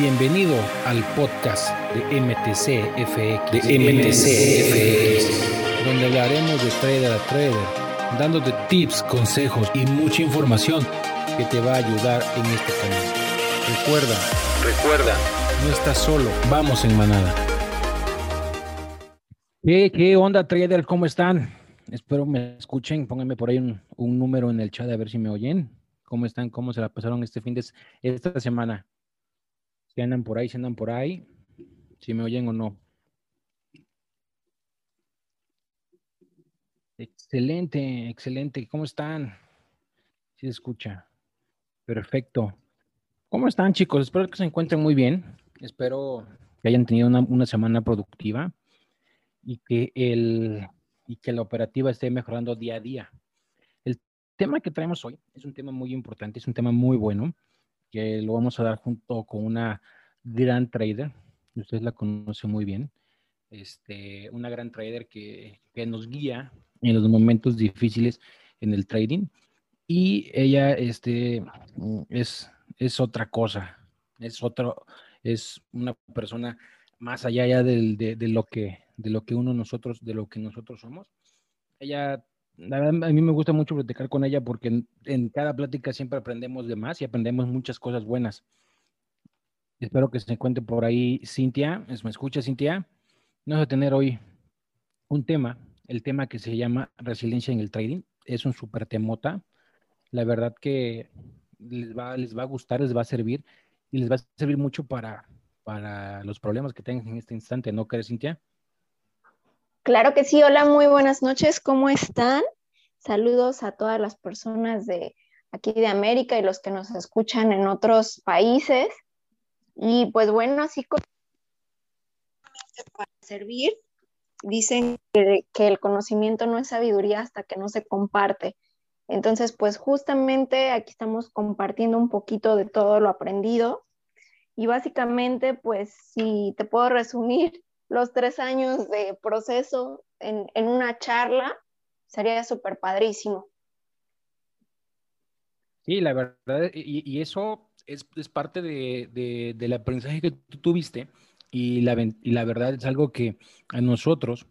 Bienvenido al podcast de MTCFX, de MTCFX, donde hablaremos de trader a trader, dándote tips, consejos y mucha información que te va a ayudar en este camino. Recuerda, recuerda, no estás solo, vamos en manada. ¿Qué, qué onda, trader? ¿Cómo están? Espero me escuchen, pónganme por ahí un, un número en el chat a ver si me oyen. ¿Cómo están? ¿Cómo se la pasaron este fin de esta semana? Si andan por ahí, si andan por ahí, si me oyen o no. Excelente, excelente. ¿Cómo están? Si se escucha. Perfecto. ¿Cómo están, chicos? Espero que se encuentren muy bien. Espero que hayan tenido una, una semana productiva y que, el, y que la operativa esté mejorando día a día tema que traemos hoy es un tema muy importante, es un tema muy bueno, que lo vamos a dar junto con una gran trader, ustedes la conocen muy bien, este, una gran trader que, que nos guía en los momentos difíciles en el trading y ella este, es, es otra cosa, es otro, es una persona más allá ya de, de, lo que de lo que uno nosotros de lo que nosotros somos. Ella la verdad, a mí me gusta mucho platicar con ella porque en, cada plática siempre aprendemos de más y aprendemos muchas cosas buenas. Espero que se encuentre por ahí Cintia. ¿Me escucha, Cintia? Vamos a tener hoy un tema, el tema que se llama resiliencia en el trading. Es un súper temota. La verdad que les va, les va a gustar, les va a servir y les va a servir mucho para, para los problemas que tengan en este instante, ¿no crees, Cintia? Claro que sí, hola, muy buenas noches, ¿cómo están? Saludos a todas las personas de aquí de América y los que nos escuchan en otros países. Y pues bueno, así como para servir, dicen que, que, el conocimiento no es sabiduría hasta que no se comparte. Entonces, pues justamente aquí estamos compartiendo un poquito de todo lo aprendido. Y básicamente, pues si te puedo resumir, los tres años de proceso en, una charla, sería súper padrísimo. Sí, la verdad, y, eso es, parte de, del aprendizaje que tú tuviste y la, y la verdad es algo que a nosotros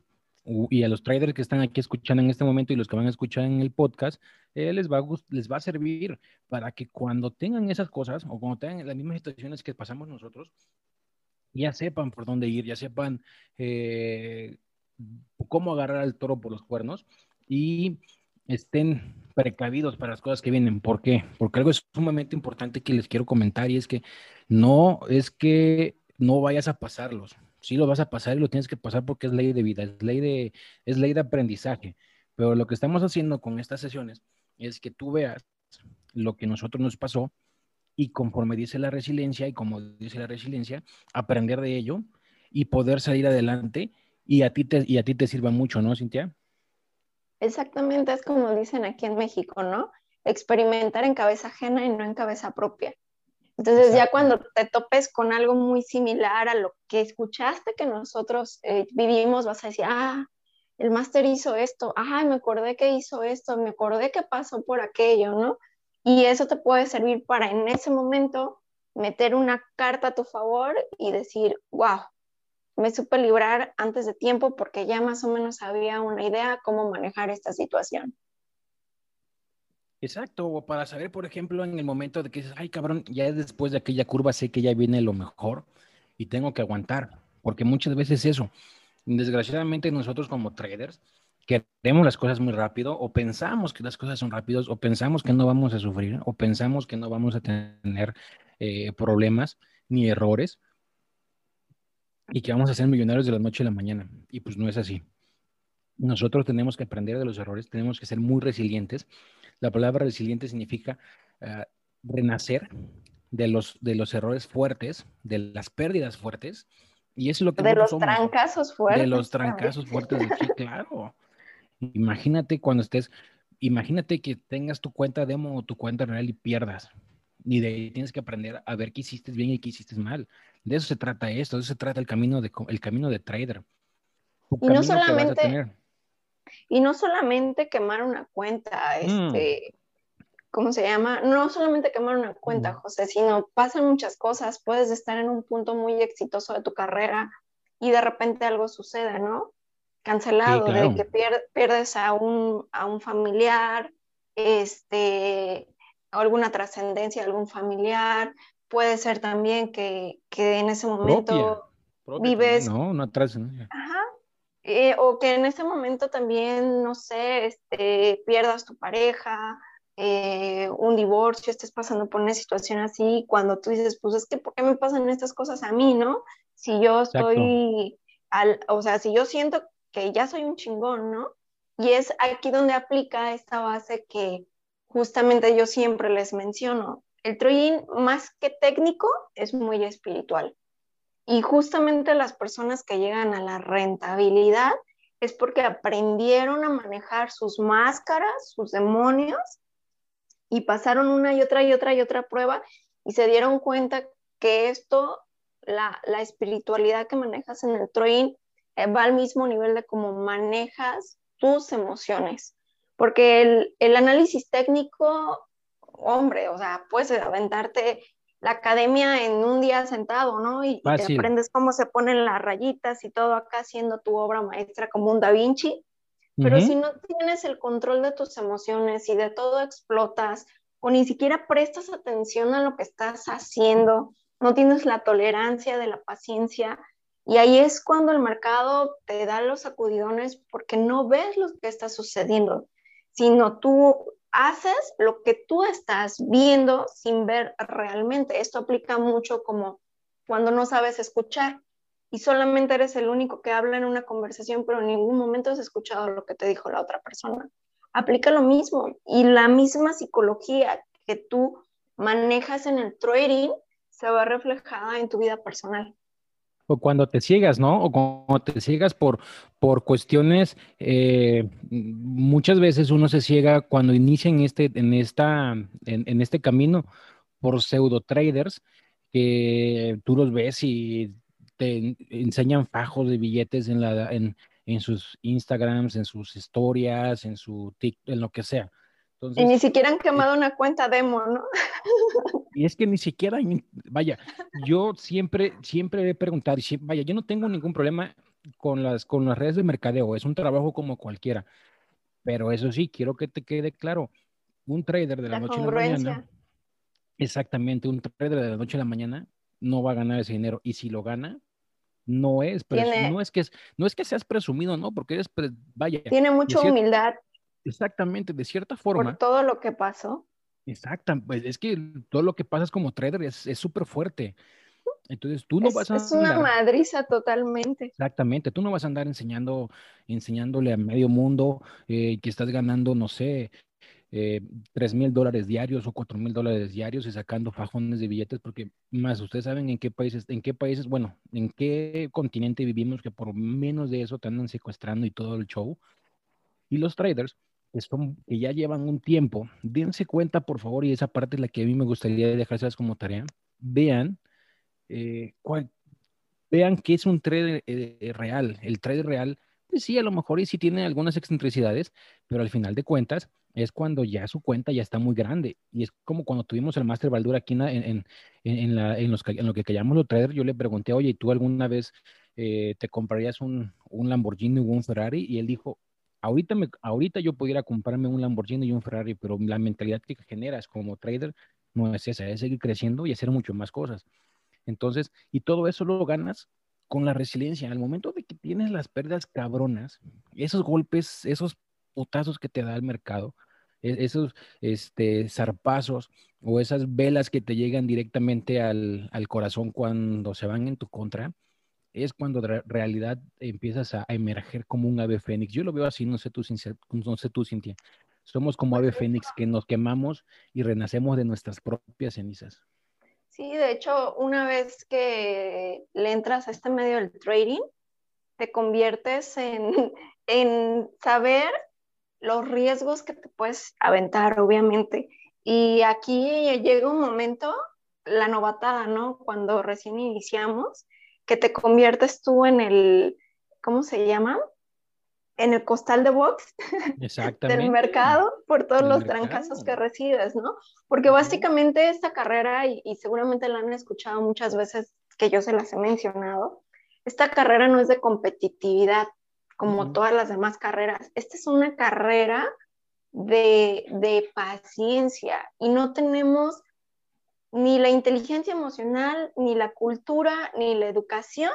y a los traders que están aquí escuchando en este momento y los que van a escuchar en el podcast, eh, les, va a, les va a servir para que cuando tengan esas cosas o cuando tengan las mismas situaciones que pasamos nosotros, ya sepan por dónde ir, ya sepan eh, cómo agarrar al toro por los cuernos y estén precavidos para las cosas que vienen. ¿Por qué? Porque algo es sumamente importante que les quiero comentar y es que no es que no vayas a pasarlos. Sí lo vas a pasar y lo tienes que pasar porque es ley de vida, es ley de, es ley de aprendizaje. Pero lo que estamos haciendo con estas sesiones es que tú veas lo que nosotros nos pasó y conforme dice la resiliencia y como dice la resiliencia, aprender de ello y poder salir adelante y a ti te, y a ti te sirva mucho, ¿no, Cintia? Exactamente, es como dicen aquí en México, ¿no? Experimentar en cabeza ajena y no en cabeza propia. Entonces ya cuando te topes con algo muy similar a lo que escuchaste que nosotros eh, vivimos, vas a decir, ah, el máster hizo esto, ah, me acordé que hizo esto, me acordé que pasó por aquello, ¿no? Y eso te puede servir para en ese momento meter una carta a tu favor y decir, wow, me supe librar antes de tiempo porque ya más o menos había una idea cómo manejar esta situación. Exacto, para saber, por ejemplo, en el momento de que dices, ay cabrón, ya después de aquella curva sé que ya viene lo mejor y tengo que aguantar, porque muchas veces eso, desgraciadamente nosotros como traders, queremos las cosas muy rápido o pensamos que las cosas son rápidos o pensamos que no vamos a sufrir o pensamos que no vamos a tener eh, problemas ni errores y que vamos a ser millonarios de la noche a la mañana. Y pues no es así. Nosotros tenemos que aprender de los errores, tenemos que ser muy resilientes. La palabra resiliente significa uh, renacer de los, de los errores fuertes, de las pérdidas fuertes. Y eso es lo que de los trancazos fuertes. De los trancazos fuertes, sí, claro. Imagínate cuando estés, imagínate que tengas tu cuenta demo o tu cuenta real y pierdas. Y de ahí tienes que aprender a ver qué hiciste bien y qué hiciste mal. De eso se trata esto, de eso se trata el camino de, el camino de trader. y no solamente, y no solamente quemar una cuenta, mm. este, ¿cómo se llama? No solamente quemar una cuenta, José, sino pasan muchas cosas. Puedes estar en un punto muy exitoso de tu carrera y de repente algo sucede, ¿no? Cancelado, de que pierdes a un, a un familiar, este, alguna trascendencia de algún familiar. Puede ser también que, que en ese momento vives... no, una trascendencia. Ajá, eh, o que en ese momento también, no sé, este, pierdas tu pareja, eh, un divorcio, estés pasando por una situación así, cuando tú dices, pues es que, ¿por qué me pasan estas cosas a mí, no? Si yo estoy, al, o sea, si yo siento que ya soy un chingón, ¿no? Y es aquí donde aplica esta base que justamente yo siempre les menciono. El Troyin, más que técnico, es muy espiritual. Y justamente las personas que llegan a la rentabilidad es porque aprendieron a manejar sus máscaras, sus demonios, y pasaron una y otra y otra y otra prueba y se dieron cuenta que esto, la, espiritualidad que manejas en el Troin, eh, va al mismo nivel de cómo manejas tus emociones. Porque el análisis técnico, hombre, o sea, puedes aventarte la academia en un día sentado, ¿no? Y, te aprendes cómo se ponen las rayitas y todo acá haciendo tu obra maestra como un Da Vinci. Pero si no tienes el control de tus emociones y de todo explotas o ni siquiera prestas atención a lo que estás haciendo, no tienes la tolerancia de la paciencia, y ahí es cuando el mercado te da los sacudidones porque no ves lo que está sucediendo, sino tú haces lo que tú estás viendo sin ver realmente. Esto aplica mucho como cuando no sabes escuchar y solamente eres el único que habla en una conversación, pero en ningún momento has escuchado lo que te dijo la otra persona. Aplica lo mismo y la misma psicología que tú manejas en el trading se va reflejada en tu vida personal o cuando te ciegas, ¿no? O cuando te ciegas por, por cuestiones, eh, muchas veces uno se ciega cuando inicia en este, en esta, en, este camino por pseudo traders que tú los ves y te enseñan fajos de billetes en, la, en, en sus Instagrams, en sus historias, en su TikTok, en lo que sea y ni siquiera han quemado una cuenta demo, ¿no? Y es que ni siquiera, vaya, yo siempre, siempre he preguntado, y vaya, yo no tengo ningún problema con las, con las redes de mercadeo, es un trabajo como cualquiera, pero eso sí, quiero que te quede claro, un trader de la, noche a la mañana, exactamente, un trader de la noche a la mañana no va a ganar ese dinero, y si lo gana, no es, no es que no es que seas presumido, no, porque eres, vaya. Tiene mucha humildad. Exactamente, de cierta forma. Por todo lo que pasó. Exacto, pues es que todo lo que pasas como trader es súper fuerte. Entonces tú no vas a... Es una madriza totalmente. Exactamente, tú no vas a andar enseñando, enseñándole a medio mundo eh, que estás ganando, no sé, eh, tres mil dólares diarios o cuatro mil dólares diarios y sacando fajones de billetes, porque más ustedes saben en qué países, en qué países, bueno, en qué continente vivimos que por menos de eso te andan secuestrando y todo el show. Y los traders que, ya llevan un tiempo, dense cuenta, por favor, y esa parte es la que a mí me gustaría dejárselas como tarea, vean, eh, vean qué es un trade eh, real. El trade real, pues sí, a lo mejor y sí tiene algunas excentricidades, pero al final de cuentas es cuando ya su cuenta ya está muy grande. Y es como cuando tuvimos el Master Baldura aquí en, en, en, la, en, lo que llamamos los traders, yo le pregunté, oye, ¿tú alguna vez eh, te comprarías un, un Lamborghini o un Ferrari? Y él dijo, ahorita, me, ahorita yo pudiera comprarme un Lamborghini y un Ferrari, pero la mentalidad que generas como trader no es esa, es seguir creciendo y hacer mucho más cosas. Entonces, y todo eso lo ganas con la resiliencia. Al momento de que tienes las pérdidas cabronas, esos golpes, esos putazos que te da el mercado, e, esos este, zarpazos o esas velas que te llegan directamente al, al corazón cuando se van en tu contra, es cuando de realidad empiezas a, emerger como un ave fénix. Yo lo veo así, no sé tú, no sé tú, Cintia. Somos como ave fénix que nos quemamos y renacemos de nuestras propias cenizas. Sí, de hecho, una vez que le entras a este medio del trading, te conviertes en, en saber los riesgos que te puedes aventar, obviamente. Y aquí llega un momento, la novatada, ¿no? Cuando recién iniciamos, que te conviertes tú en el, ¿cómo se llama? en el costal de box del mercado por todos los trancazos que recibes, ¿no? Porque básicamente esta carrera, y, seguramente la han escuchado muchas veces que yo se las he mencionado, esta carrera no es de competitividad como todas las demás carreras. Esta es una carrera de, de paciencia y no tenemos ni la inteligencia emocional, ni la cultura, ni la educación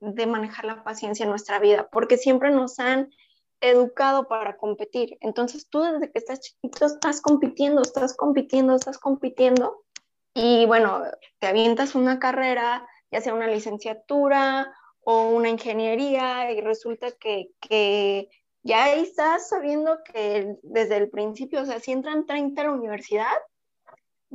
de manejar la paciencia en nuestra vida, porque siempre nos han educado para competir. Entonces tú desde que estás chiquito estás compitiendo, estás compitiendo, estás compitiendo y bueno, te avientas una carrera, ya sea una licenciatura o una ingeniería y resulta que, que ya estás sabiendo que desde el principio, o sea, si entran 30 a la universidad,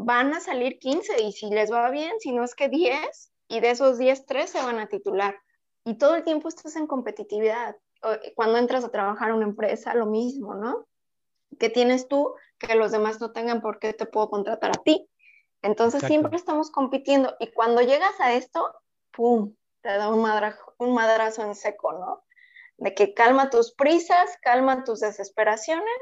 van a salir 15 y si les va bien, si no es que 10, y de esos 10, 3 se van a titular y todo el tiempo estás en competitividad. Cuando entras a trabajar en una empresa, lo mismo, ¿no? ¿Qué tienes tú que los demás no tengan por qué te puedo contratar a ti? Entonces siempre estamos compitiendo y cuando llegas a esto, ¡pum! Te da un, un madrazo en seco, ¿no? De que calma tus prisas, calma tus desesperaciones,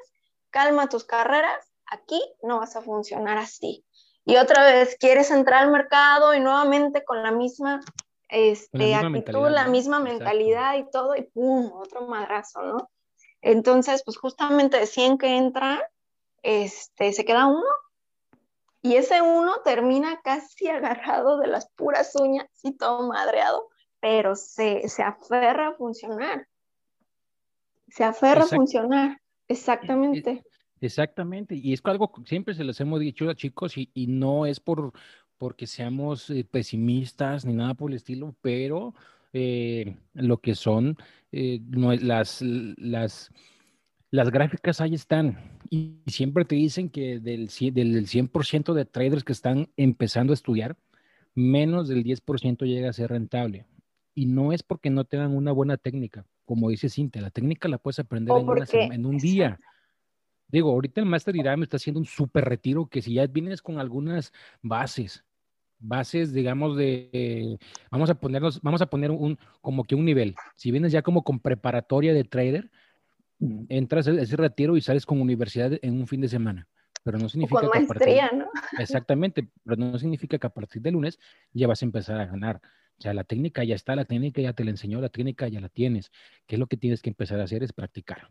calma tus carreras, aquí no vas a funcionar así. Y otra vez quieres entrar al mercado y nuevamente con la misma este, actitud, la misma mentalidad y todo, y ¡pum! Otro madrazo, ¿no? Entonces, pues justamente decían que entra, este, se queda uno, y ese uno termina casi agarrado de las puras uñas y todo madreado, pero se, se aferra a funcionar. Se aferra a funcionar, exactamente. Exactamente, y es algo que siempre se les hemos dicho a chicos y, y no es por, porque seamos eh, pesimistas ni nada por el estilo, pero eh, lo que son eh, las, las, las gráficas ahí están. Y, siempre te dicen que del, del 100% de traders que están empezando a estudiar, menos del 10% llega a ser rentable. Y no es porque no tengan una buena técnica, como dice Cintia, la técnica la puedes aprender en, en, un día. Digo, ahorita el Master me está haciendo un súper retiro que si ya vienes con algunas bases, bases, digamos, de, vamos a ponernos, vamos a poner un, como que un nivel. Si vienes ya como con preparatoria de trader, entras a ese retiro y sales con universidad en un fin de semana. Pero no significa con maestría, ¿no? Exactamente, pero no significa que a partir de lunes ya vas a empezar a ganar. O sea, la técnica ya está, la técnica ya te la enseñó, la técnica ya la tienes. ¿Qué es lo que tienes que empezar a hacer? Es practicar.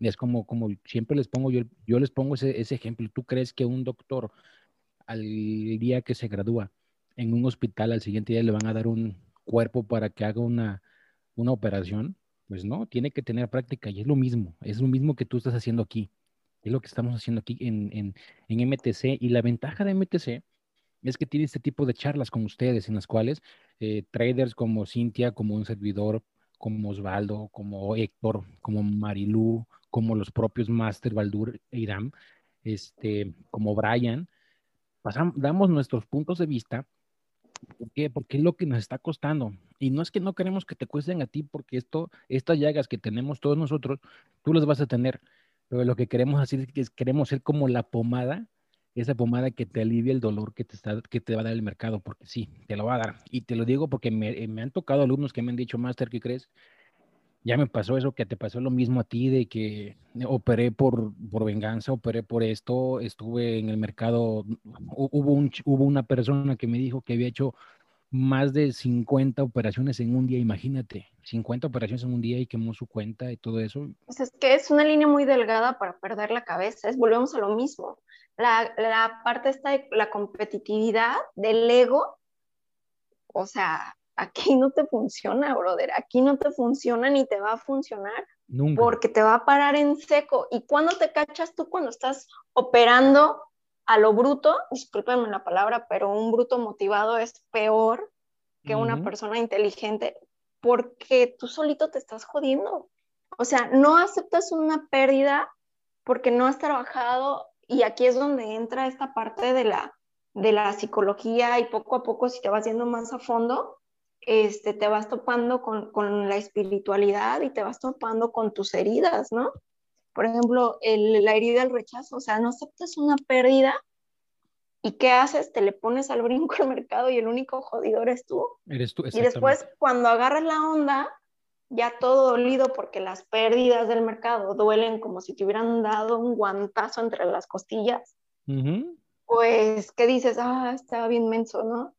Es como, como siempre les pongo, yo, yo les pongo ese, ese ejemplo. ¿Tú crees que un doctor al día que se gradúa en un hospital, al siguiente día le van a dar un cuerpo para que haga una, una operación, pues no, tiene que tener práctica y es lo mismo, es lo mismo que tú estás haciendo aquí, es lo que estamos haciendo aquí en, en, MTC y la ventaja de MTC es que tiene este tipo de charlas con ustedes en las cuales eh, traders como Cintia, como un servidor, como Osvaldo, como Héctor, como Marilú, como los propios Master Baldur e Iram, este, como Brian, damos nuestros puntos de vista. ¿Por qué? Porque es lo que nos está costando. Y no es que no queremos que te cuesten a ti, porque esto, estas llagas que tenemos todos nosotros, tú las vas a tener. Pero lo que queremos hacer es que queremos ser como la pomada, esa pomada que te alivia el dolor que te, está, que te va a dar el mercado, porque sí, te lo va a dar. Y te lo digo porque me, me han tocado alumnos que me han dicho, Master, ¿qué crees? Ya me pasó eso, que te pasó lo mismo a ti, de que operé por, por venganza, operé por esto, estuve en el mercado, hubo, un, hubo una persona que me dijo que había hecho más de 50 operaciones en un día, imagínate, 50 operaciones en un día y quemó su cuenta y todo eso. Pues es que es una línea muy delgada para perder la cabeza, es, volvemos a lo mismo. La, la parte esta de la competitividad, del ego, o sea, aquí no te funciona, brother, aquí no te funciona ni te va a funcionar. Porque te va a parar en seco. ¿Y cuando te cachas tú cuando estás operando a lo bruto? Discúlpenme la palabra, pero un bruto motivado es peor que una persona inteligente porque tú solito te estás jodiendo. O sea, no aceptas una pérdida porque no has trabajado y aquí es donde entra esta parte de la, de la psicología y poco a poco si te vas yendo más a fondo, este, te vas topando con, la espiritualidad y te vas topando con tus heridas, ¿no? Por ejemplo, la herida del rechazo, o sea, no aceptas una pérdida y ¿qué haces? Te le pones al brinco al mercado y el único jodido eres tú. Eres tú, Y después, cuando agarras la onda, ya todo dolido porque las pérdidas del mercado duelen como si te hubieran dado un guantazo entre las costillas, pues, ¿qué dices? Ah, estaba bien menso, ¿no?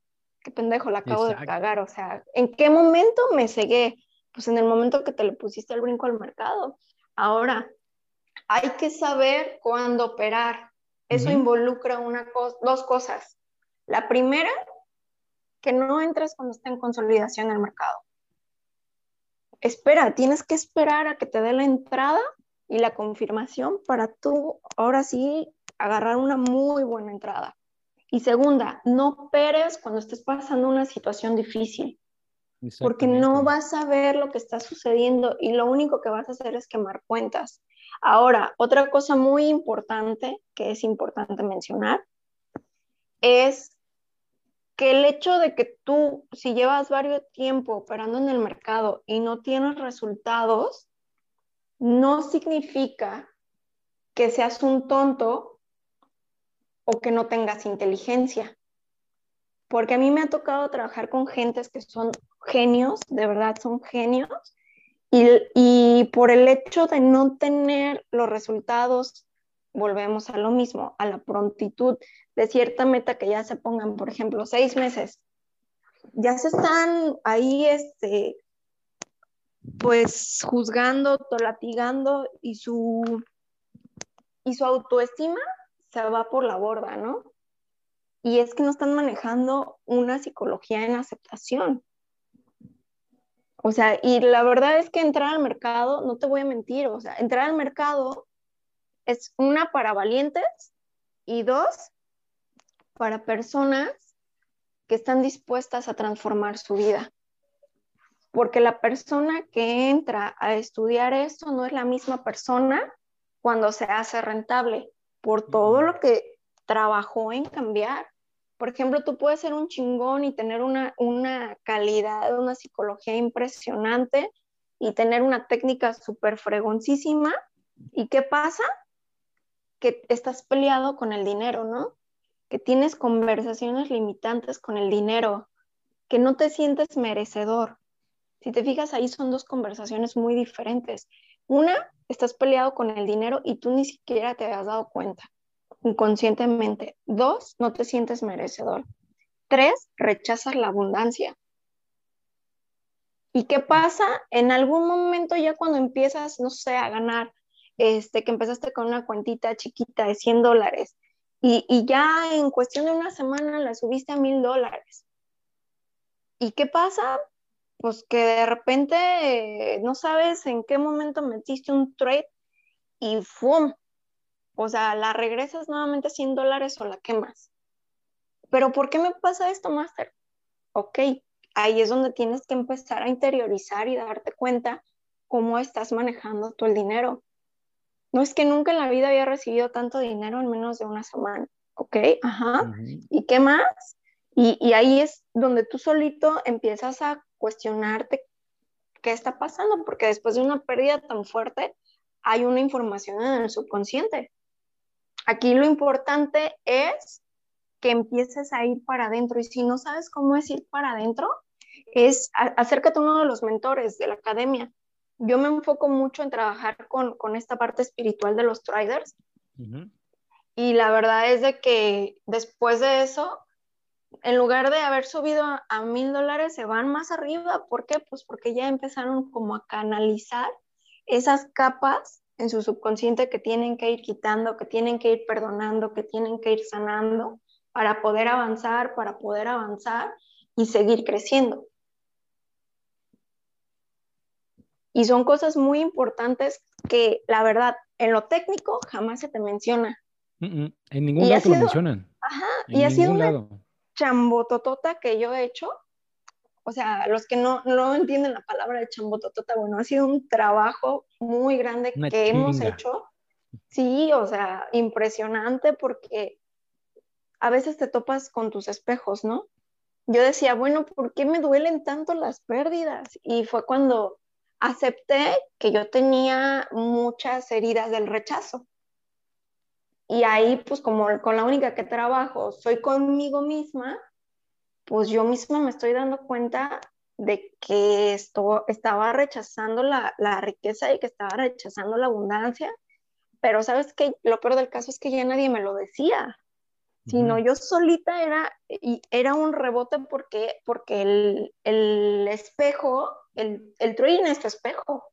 Qué pendejo, la acabo de cagar. O sea, ¿en qué momento me cegué? Pues en el momento que te le pusiste el brinco al mercado. Ahora, hay que saber cuándo operar. Eso involucra una dos cosas. La primera, que no entres cuando está en consolidación el mercado espera, tienes que esperar a que te dé la entrada y la confirmación para tú ahora sí agarrar una muy buena entrada. Y segunda, no operes cuando estés pasando una situación difícil, porque no vas a ver lo que está sucediendo y lo único que vas a hacer es quemar cuentas. Ahora, otra cosa muy importante que es importante mencionar es que el hecho de que tú, si llevas varios tiempo operando en el mercado y no tienes resultados, no significa que seas un tonto o que no tengas inteligencia. Porque a mí me ha tocado trabajar con gentes que son genios, de verdad son genios, y, y por el hecho de no tener los resultados volvemos a lo mismo, a la prontitud de cierta meta que ya se pongan, por ejemplo, seis meses. Ya se están ahí, este, pues juzgando, tolatigando y su, y su autoestima se va por la borda, ¿no? Y es que no están manejando una psicología en aceptación. O sea, y la verdad es que entrar al mercado, no te voy a mentir, o sea, entrar al mercado es una para valientes y dos para personas que están dispuestas a transformar su vida. Porque la persona que entra a estudiar esto no es la misma persona cuando se hace rentable por todo lo que trabajó en cambiar. Por ejemplo, tú puedes ser un chingón y tener una, una calidad, una psicología impresionante y tener una técnica súper fregoncísima. ¿Y qué pasa? que estás peleado con el dinero, ¿no? Que tienes conversaciones limitantes con el dinero, que no te sientes merecedor. Si te fijas, ahí son dos conversaciones muy diferentes. Una, estás peleado con el dinero y tú ni siquiera te has dado cuenta, inconscientemente. Dos, no te sientes merecedor. Tres, rechazas la abundancia. ¿Y qué pasa? En algún momento ya cuando empiezas, no sé, a ganar este, que empezaste con una cuentita chiquita de 100 dólares y, y ya en cuestión de una semana la subiste a mil dólares. ¿Y qué pasa? Pues que de repente eh, no sabes en qué momento metiste un trade y ¡fum! O sea, la regresas nuevamente a 100 dólares o la quemas. Pero ¿por qué me pasa esto, Master? Ok, ahí es donde tienes que empezar a interiorizar y darte cuenta cómo estás manejando tú el dinero no es que nunca en la vida había recibido tanto dinero en menos de una semana, ¿ok? Ajá. ¿Y qué más? Y, ahí es donde tú solito empiezas a cuestionarte qué está pasando, porque después de una pérdida tan fuerte hay una información en el subconsciente. Aquí lo importante es que empieces a ir para adentro y si no sabes cómo es ir para adentro, es acércate a uno de los mentores de la academia yo me enfoco mucho en trabajar con, esta parte espiritual de los traders. Y la verdad es de que después de eso, en lugar de haber subido a mil dólares, se van más arriba. ¿Por qué? Pues porque ya empezaron como a canalizar esas capas en su subconsciente que tienen que ir quitando, que tienen que ir perdonando, que tienen que ir sanando para poder avanzar, para poder avanzar y seguir creciendo. Y son cosas muy importantes que, la verdad, en lo técnico jamás se te menciona. En ningún lado lo mencionan. Ajá, y ha sido una chambototota que yo he hecho. O sea, los que no, no entienden la palabra de chambototota, bueno, ha sido un trabajo muy grande que hemos hecho. Sí, o sea, impresionante porque a veces te topas con tus espejos, ¿no? Yo decía, bueno, ¿por qué me duelen tanto las pérdidas? Y fue cuando acepté que yo tenía muchas heridas del rechazo. Y ahí, pues como con la única que trabajo soy conmigo misma, pues yo misma me estoy dando cuenta de que esto, estaba rechazando la, la riqueza y que estaba rechazando la abundancia, pero sabes que lo peor del caso es que ya nadie me lo decía, sino yo solita era, y era un rebote porque, porque el, el espejo, el, el es tu espejo,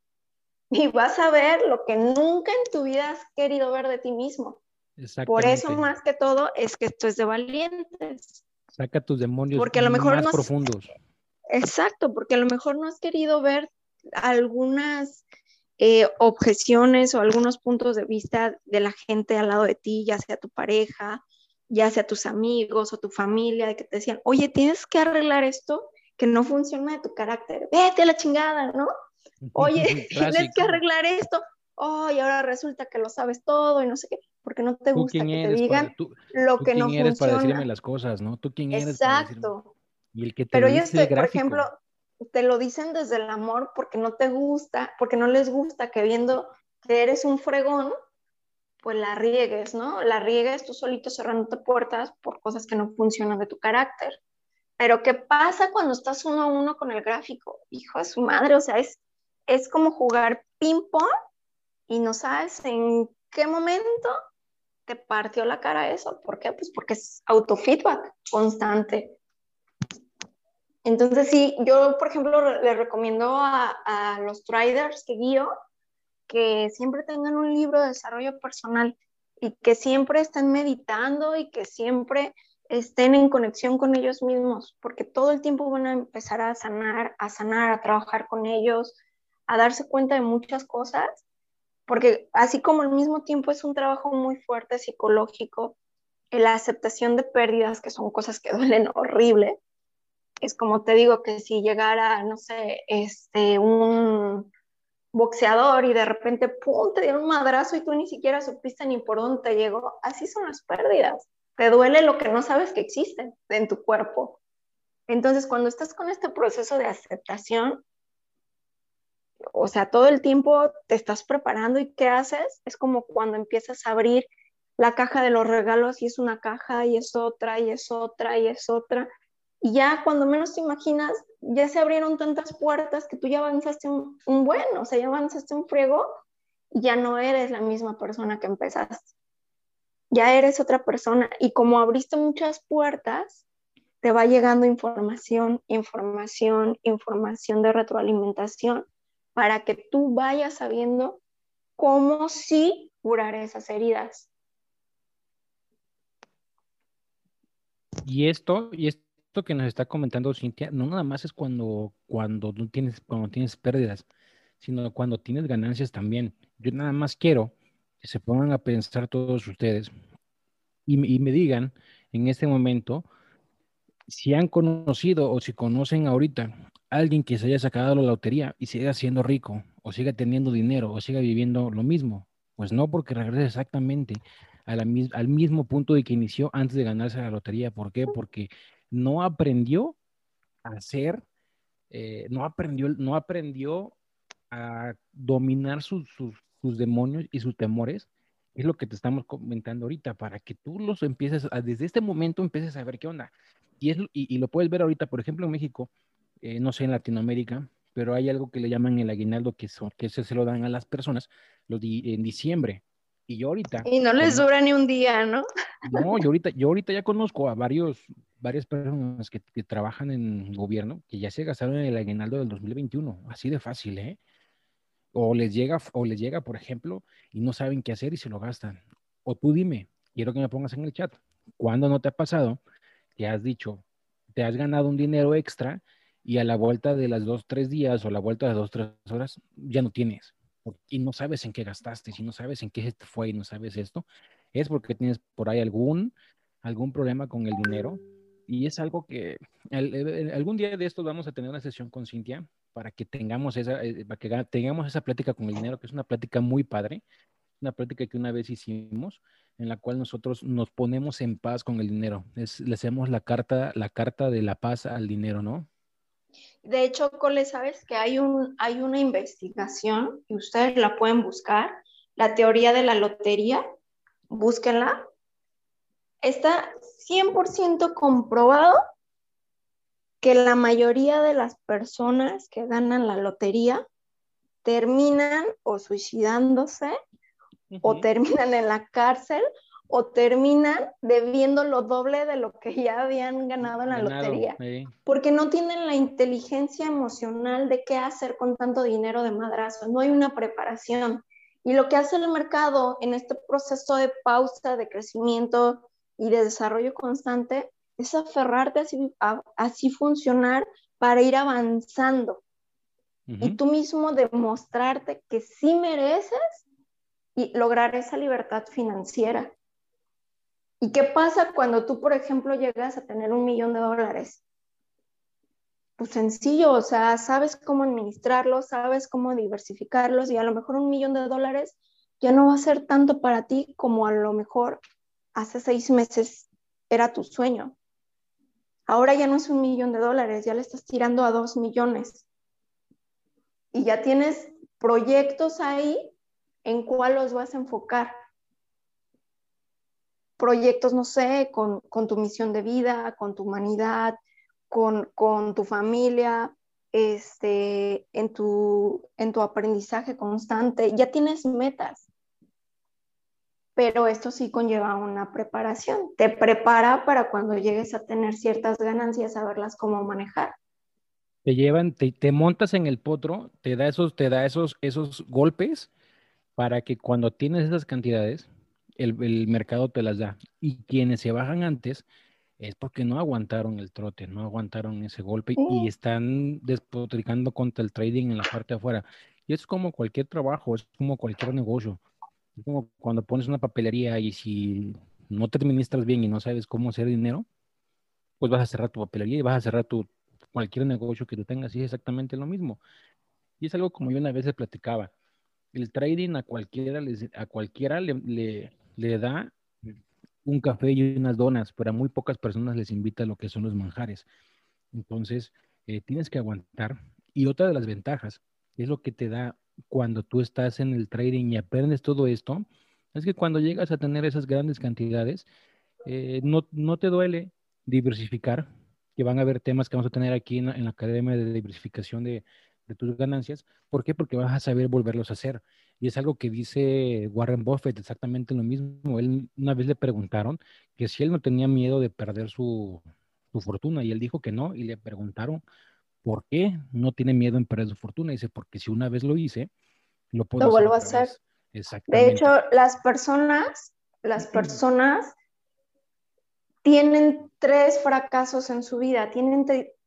y vas a ver lo que nunca en tu vida has querido ver de ti mismo. Por eso más que todo es que esto es de valientes. Saca tus demonios porque a lo mejor más profundos. Exacto, porque a lo mejor no has querido ver algunas eh, objeciones o algunos puntos de vista de la gente al lado de ti, ya sea tu pareja, ya sea tus amigos o tu familia, de que te decían, oye, tienes que arreglar esto que no funciona de tu carácter, vete a la chingada, ¿no? Oye, tienes que arreglar esto, oh, y ahora resulta que lo sabes todo y no sé qué, porque no te gusta que te digan lo que no eres funciona. para decirme las cosas, ¿no? Tú quién eres Exacto. Y el que te Pero yo estoy, por ejemplo, te lo dicen desde el amor porque no te gusta, porque no les gusta que viendo que eres un fregón, pues la riegues, ¿no? La riegues tú solito cerrándote puertas por cosas que no funcionan de tu carácter. Pero ¿qué pasa cuando estás uno a uno con el gráfico? Hijo de su madre, o sea, es, es como jugar ping-pong y no sabes en qué momento te partió la cara eso. ¿Por qué? Pues porque es autofeedback constante. Entonces, sí, yo, por ejemplo, le recomiendo a, los traders que guío que siempre tengan un libro de desarrollo personal y que siempre estén meditando y que siempre estén en conexión con ellos mismos, porque todo el tiempo van a empezar a sanar, a sanar, a trabajar con ellos, a darse cuenta de muchas cosas, porque así como al mismo tiempo es un trabajo muy fuerte psicológico, la aceptación de pérdidas, que son cosas que duelen horrible, es como te digo que si llegara, no sé, este, un boxeador y de repente, ¡pum!, te dieron un madrazo y tú ni siquiera supiste ni por dónde te llegó. Así son las pérdidas. Te duele lo que no sabes que existe en tu cuerpo. Entonces, cuando estás con este proceso de aceptación, o sea, todo el tiempo te estás preparando y ¿qué haces? Es como cuando empiezas a abrir la caja de los regalos y es una caja y es otra y es otra y es otra y ya cuando menos te imaginas, ya se abrieron tantas puertas que tú ya avanzaste un, un buen, o sea, ya avanzaste un friego y ya no eres la misma persona que empezaste. Ya eres otra persona y como abriste muchas puertas, te va llegando información, información, información de retroalimentación para que tú vayas sabiendo cómo sí curar esas heridas. Y esto, y esto que nos está comentando Cintia, no nada más es cuando, cuando, no tienes, cuando tienes pérdidas, sino cuando tienes ganancias también. Yo nada más quiero que se pongan a pensar todos ustedes y, y me digan en este momento si han conocido o si conocen ahorita alguien que se haya sacado la lotería y siga siendo rico o siga teniendo dinero o siga viviendo lo mismo. Pues no, porque regresa exactamente al mismo punto de que inició antes de ganarse la lotería. ¿Por qué? Porque no aprendió a hacer, eh, no, aprendió, no aprendió a dominar sus, demonios y sus temores, es lo que te estamos comentando ahorita, para que tú los empieces, a, desde este momento empieces a ver qué onda. Y, y, lo puedes ver ahorita, por ejemplo, en México, eh, no sé, en Latinoamérica, pero hay algo que le llaman el aguinaldo, que, son, que se, se lo dan a las personas los en diciembre. Y yo ahorita. Y no les dura ni un día, ¿no? No, yo ahorita, yo ahorita ya conozco a varios, varias personas que, trabajan en gobierno que ya se gastaron el aguinaldo del 2021, así de fácil, ¿eh? O les llega, o les llega, por ejemplo, y no saben qué hacer y se lo gastan. O tú dime, quiero que me pongas en el chat, ¿cuándo no te ha pasado que has dicho, te has ganado un dinero extra y a la vuelta de las dos, tres días o a la vuelta de dos, tres horas ya no tienes? y no sabes en qué gastaste, si no sabes en qué fue y no sabes esto, es porque tienes por ahí algún, algún problema con el dinero. Y es algo que algún día de estos vamos a tener una sesión con Cintia para que tengamos esa, eh, para que tengamos esa plática con el dinero, que es una plática muy padre, una plática que una vez hicimos, en la cual nosotros nos ponemos en paz con el dinero. Es, le hacemos la carta, la carta de la paz al dinero, ¿no? De hecho, Cole, sabes que hay, un, hay una investigación y ustedes la pueden buscar, la teoría de la lotería, búsquenla. Está 100% comprobado que la mayoría de las personas que ganan la lotería terminan o suicidándose o terminan en la cárcel o terminan debiendo lo doble de lo que ya habían ganado en la lotería, porque no tienen la inteligencia emocional de qué hacer con tanto dinero de madrazo, no hay una preparación. Y lo que hace el mercado en este proceso de pausa, de crecimiento y de desarrollo constante es aferrarte a así, funcionar para ir avanzando. Y tú mismo demostrarte que sí mereces y lograr esa libertad financiera. ¿Y qué pasa cuando tú, por ejemplo, llegas a tener un millón de dólares? Pues sencillo, o sea, sabes cómo administrarlos, sabes cómo diversificarlos y a lo mejor un millón de dólares ya no va a ser tanto para ti como a lo mejor hace seis meses era tu sueño. Ahora ya no es un millón de dólares, ya le estás tirando a dos millones. Y ya tienes proyectos ahí en cuál los vas a enfocar proyectos, no sé, con, tu misión de vida, con tu humanidad, con, tu familia, este, en, tu, en tu aprendizaje constante. Ya tienes metas, pero esto sí conlleva una preparación. Te prepara para cuando llegues a tener ciertas ganancias, saberlas cómo manejar. Te llevan, te, te montas en el potro, te da esos, te da esos, esos golpes para que cuando tienes esas cantidades, el, mercado te las da. Y quienes se bajan antes es porque no aguantaron el trote, no aguantaron ese golpe y están despotricando contra el trading en la parte de afuera. Y es como cualquier trabajo, es como cualquier negocio. Es como cuando pones una papelería y si no te administras bien y no sabes cómo hacer dinero, pues vas a cerrar tu papelería y vas a cerrar tu cualquier negocio que tú tengas y es exactamente lo mismo. Y es algo como yo una vez les platicaba. El trading a cualquiera, a cualquiera le, le da un café y unas donas, pero a muy pocas personas les invita lo que son los manjares. Entonces, eh, tienes que aguantar. Y otra de las ventajas es lo que te da cuando tú estás en el trading y aprendes todo esto, es que cuando llegas a tener esas grandes cantidades, eh, no, no, te duele diversificar, que van a haber temas que vamos a tener aquí en la Academia de Diversificación de, de tus ganancias. ¿Por qué? Porque vas a saber volverlos a hacer. Y es algo que dice Warren Buffett, exactamente lo mismo. Él una vez le preguntaron que si él no tenía miedo de perder su, fortuna y él dijo que no y le preguntaron por qué no tiene miedo en perder su fortuna. Y dice, porque si una vez lo hice, lo puedo lo vuelvo a hacer. De hecho, las personas, las personas tienen tres fracasos en su vida, tienen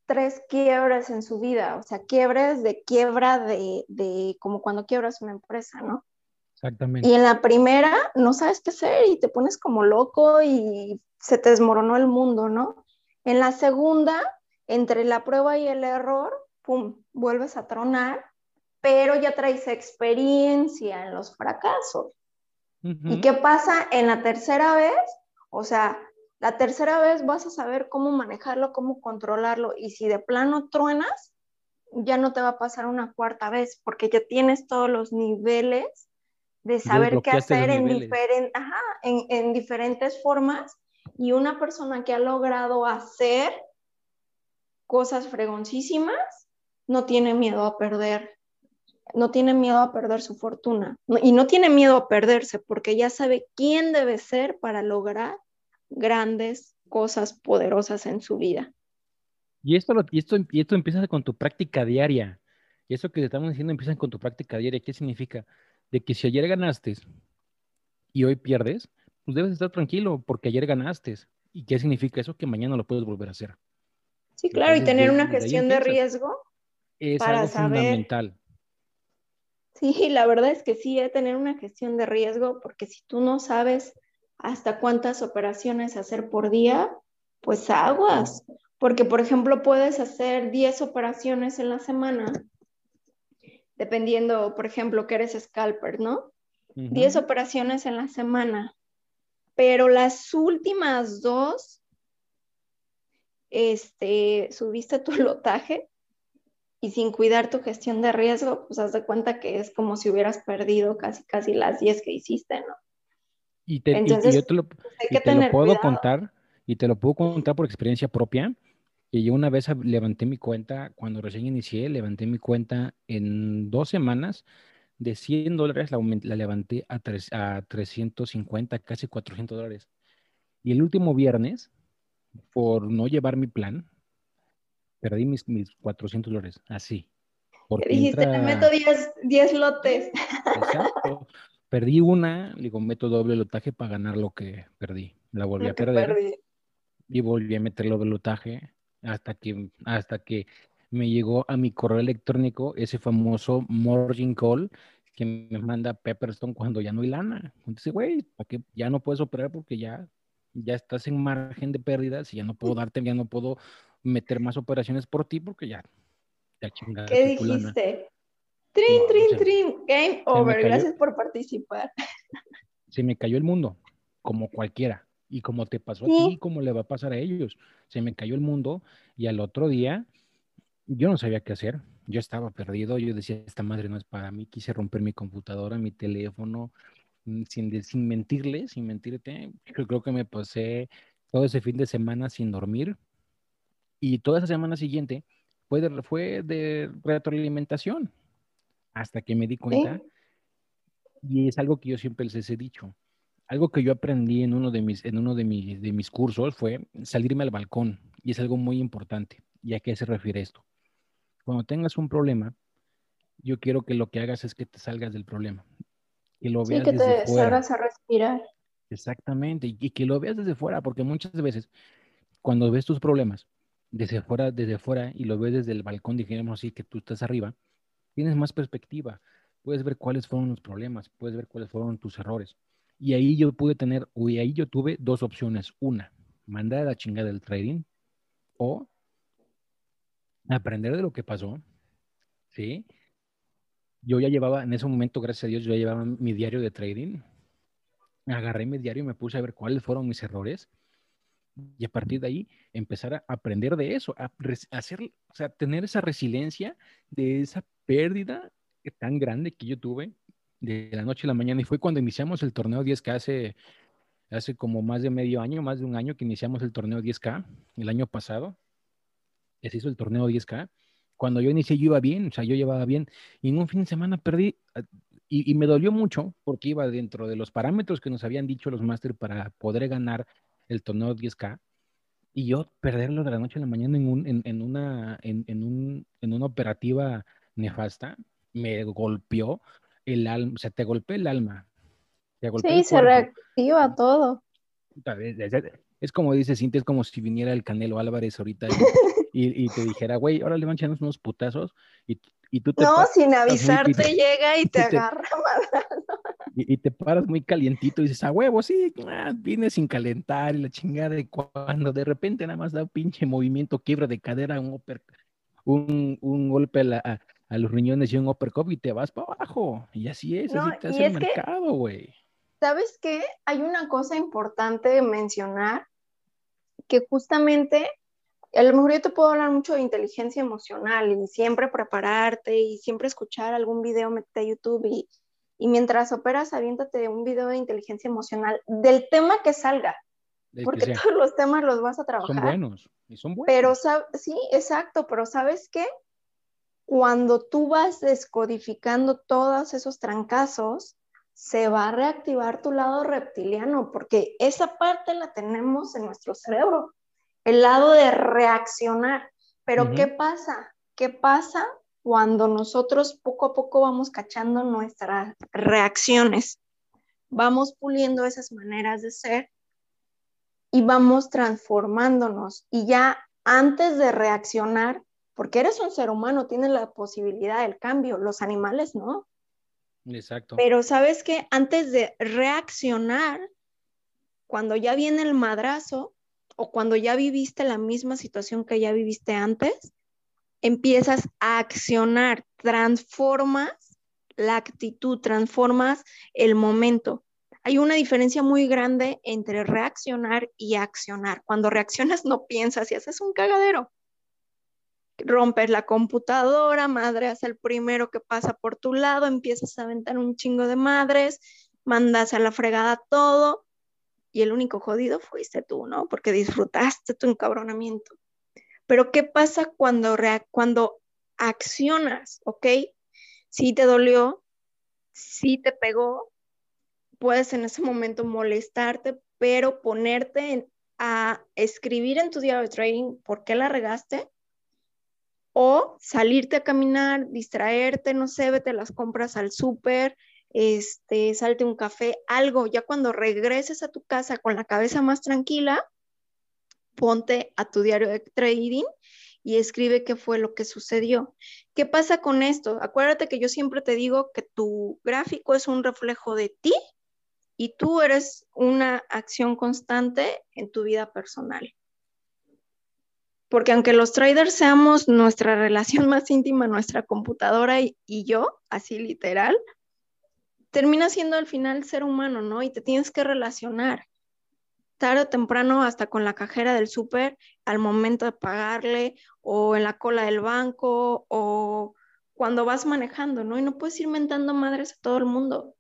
tres quiebras en su vida, o sea, quiebres de quiebra de, de, como cuando quiebras una empresa, ¿no? Exactamente. Y en la primera no sabes qué hacer y te pones como loco y se te desmoronó el mundo, ¿no? En la segunda, entre la prueba y el error, pum, vuelves a tronar, pero ya traes experiencia en los fracasos. ¿Y qué pasa en la tercera vez? O sea, la tercera vez vas a saber cómo manejarlo, cómo controlarlo y si de plano truenas, ya no te va a pasar una cuarta vez porque ya tienes todos los niveles de saber qué hacer en, en, diferentes formas y una persona que ha logrado hacer cosas fregoncísimas no tiene miedo a perder, no tiene miedo a perder su fortuna y no tiene miedo a perderse porque ya sabe quién debe ser para lograr grandes cosas poderosas en su vida. Y esto, y esto, y esto empieza con tu práctica diaria. Y eso que te estamos diciendo empieza con tu práctica diaria. ¿Qué significa? De que si ayer ganaste y hoy pierdes, pues debes estar tranquilo porque ayer ganaste. ¿Y qué significa eso? Que mañana lo puedes volver a hacer. Sí, claro, y tener una gestión de, riesgo es algo fundamental. Sí, la verdad es que sí, es tener una gestión de riesgo, porque si tú no sabes hasta cuántas operaciones hacer por día, pues aguas, porque por ejemplo puedes hacer 10 operaciones en la semana, dependiendo, por ejemplo, que eres scalper, ¿no? 10 operaciones en la semana, pero las últimas dos, este, subiste tu lotaje y sin cuidar tu gestión de riesgo, pues haz de cuenta que es como si hubieras perdido casi, casi las 10 que hiciste, ¿no? Y, te, yo te lo, puedo contar, y te lo puedo contar por experiencia propia, Y yo una vez levanté mi cuenta, cuando recién inicié, levanté mi cuenta en dos semanas de 100 dólares, la, la levanté a, a 350, casi 400 dólares. Y el último viernes, por no llevar mi plan, perdí mis, mis 400 dólares, así. Porque dijiste, entra... meto 10, 10 lotes. Exacto. Perdí una, digo, meto doble lotaje para ganar lo que perdí. La volví a perder. Y volví a meter doble lotaje hasta que, hasta que me llegó a mi correo electrónico ese famoso margin call que me manda Pepperstone cuando ya no hay lana. Entonces, güey, ¿para qué? Ya no puedes operar porque ya, ya estás en margen de pérdidas y ya no puedo darte, ya no puedo meter más operaciones por ti porque ya, ya. ¿Qué dijiste? Trin, trin, trin, game over. Gracias por participar. Se me cayó el mundo, como cualquiera. Y como te pasó a ti, como le va a pasar a ellos. Se me cayó el mundo y al otro día yo no sabía qué hacer. Yo estaba perdido. Yo decía, esta madre no es para mí. Quise romper mi computadora, mi teléfono, mm, sin, sin mentirle, sin mentirte. Yo creo que me pasé todo ese fin de semana sin dormir. Y toda esa semana siguiente fue de, fue de retroalimentación hasta que me di cuenta. Y es algo que yo siempre les he dicho. Algo que yo aprendí en uno de mis, en uno de mis, de mis cursos fue salirme al balcón. Y es algo muy importante. ¿Y a qué se refiere esto? Cuando tengas un problema, yo quiero que lo que hagas es que te salgas del problema. Que lo veas sí, que te salgas a respirar. Exactamente. Y, y que lo veas desde fuera, porque muchas veces cuando ves tus problemas desde fuera, desde fuera y lo ves desde el balcón, dijéramos así, que tú estás arriba, tienes más perspectiva, puedes ver cuáles fueron los problemas, puedes ver cuáles fueron tus errores. Y ahí yo pude tener, o ahí yo tuve dos opciones. Una, mandar a la chingada del trading o aprender de lo que pasó, ¿sí? Yo ya llevaba, en ese momento, gracias a Dios, yo ya llevaba mi diario de trading. Agarré mi diario y me puse a ver cuáles fueron mis errores y a partir de ahí empezar a aprender de eso, a hacer, o sea, tener esa resiliencia de esa pérdida tan grande que yo tuve de la noche a la mañana. Y fue cuando iniciamos el torneo 10K hace, hace como más de medio año, más de un año que iniciamos el torneo 10K, el año pasado. Se hizo el torneo 10K. Cuando yo inicié yo iba bien, o sea, yo llevaba bien. Y en un fin de semana perdí, ah, y, me dolió mucho porque iba dentro de los parámetros que nos habían dicho los máster para poder ganar el torneo 10K, y yo perderlo de la noche a la mañana en, un, en, una, en, un, en una operativa nefasta, me golpeó el alma, o sea, te golpea el alma. sí, se reactiva todo. Es como dice Cintia, es como si viniera el Canelo Álvarez ahorita y, y, te dijera, güey, ahora le van unos putazos y, y tú te... No, sin avisarte llega y te, agarra y, te paras muy calientito y dices, a huevo, sí, ah, vine sin calentar y la chingada de cuando de repente nada más da un pinche movimiento, quiebra de cadera, un, un, un golpe a, a, los riñones y un uppercut y te vas para abajo. Y así es, así te hace el mercado, güey. ¿Sabes qué? Hay una cosa importante de mencionar que justamente a lo mejor yo te puedo hablar mucho de inteligencia emocional y siempre prepararte y siempre escuchar algún video, meterte a YouTube y, y mientras operas, aviéntate un video de inteligencia emocional del tema que salga. porque todos los temas los vas a trabajar. Son buenos, y son buenos. Pero, sí, exacto, pero ¿sabes qué? Cuando tú vas descodificando todos esos trancazos, se va a reactivar tu lado reptiliano, porque esa parte la tenemos en nuestro cerebro, el lado de reaccionar. Pero ¿qué pasa? ¿Qué pasa cuando nosotros poco a poco vamos cachando nuestras reacciones, vamos puliendo esas maneras de ser y vamos transformándonos. Y ya antes de reaccionar, porque eres un ser humano, tienes la posibilidad del cambio, los animales no. Exacto. Pero sabes que antes de reaccionar, cuando ya viene el madrazo o cuando ya viviste la misma situación que ya viviste antes, empiezas a accionar, transformas la actitud, transformas el momento. Hay una diferencia muy grande entre reaccionar y accionar. Cuando reaccionas no piensas y haces un cagadero. Rompes la computadora, madre, hace el primero que pasa por tu lado, empiezas a aventar un chingo de madres, mandas a la fregada todo y el único jodido fuiste tú, ¿no? Porque disfrutaste tu encabronamiento. Pero ¿qué pasa cuando, cuando accionas? ¿Ok? Si te dolió, si te pegó, puedes en ese momento molestarte, pero ponerte a escribir en tu diario de trading por qué la regaste o salirte a caminar, distraerte, no sé, vete las compras al súper, este, salte un café, algo. Ya cuando regreses a tu casa con la cabeza más tranquila, ponte a tu diario de trading y escribe qué fue lo que sucedió. ¿Qué pasa con esto? Acuérdate que yo siempre te digo que tu gráfico es un reflejo de ti y tú eres una acción constante en tu vida personal. Porque aunque los traders seamos nuestra relación más íntima, nuestra computadora y, yo, así literal, termina siendo al final ser humano, ¿no? Y te tienes que relacionar tarde o temprano hasta con la cajera del súper al momento de pagarle o en la cola del banco o cuando vas manejando, ¿no? Y no puedes ir mentando madres a todo el mundo.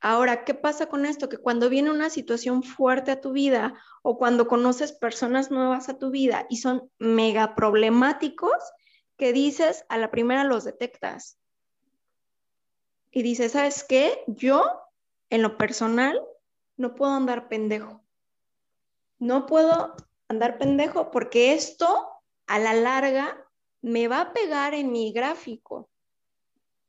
Ahora, ¿qué pasa con esto? Que cuando viene una situación fuerte a tu vida o cuando conoces personas nuevas a tu vida y son mega problemáticos, que dices, a la primera los detectas. Y dices, ¿sabes qué? Yo, en lo personal, no puedo andar pendejo. No puedo andar pendejo porque esto a la larga me va a pegar en mi gráfico.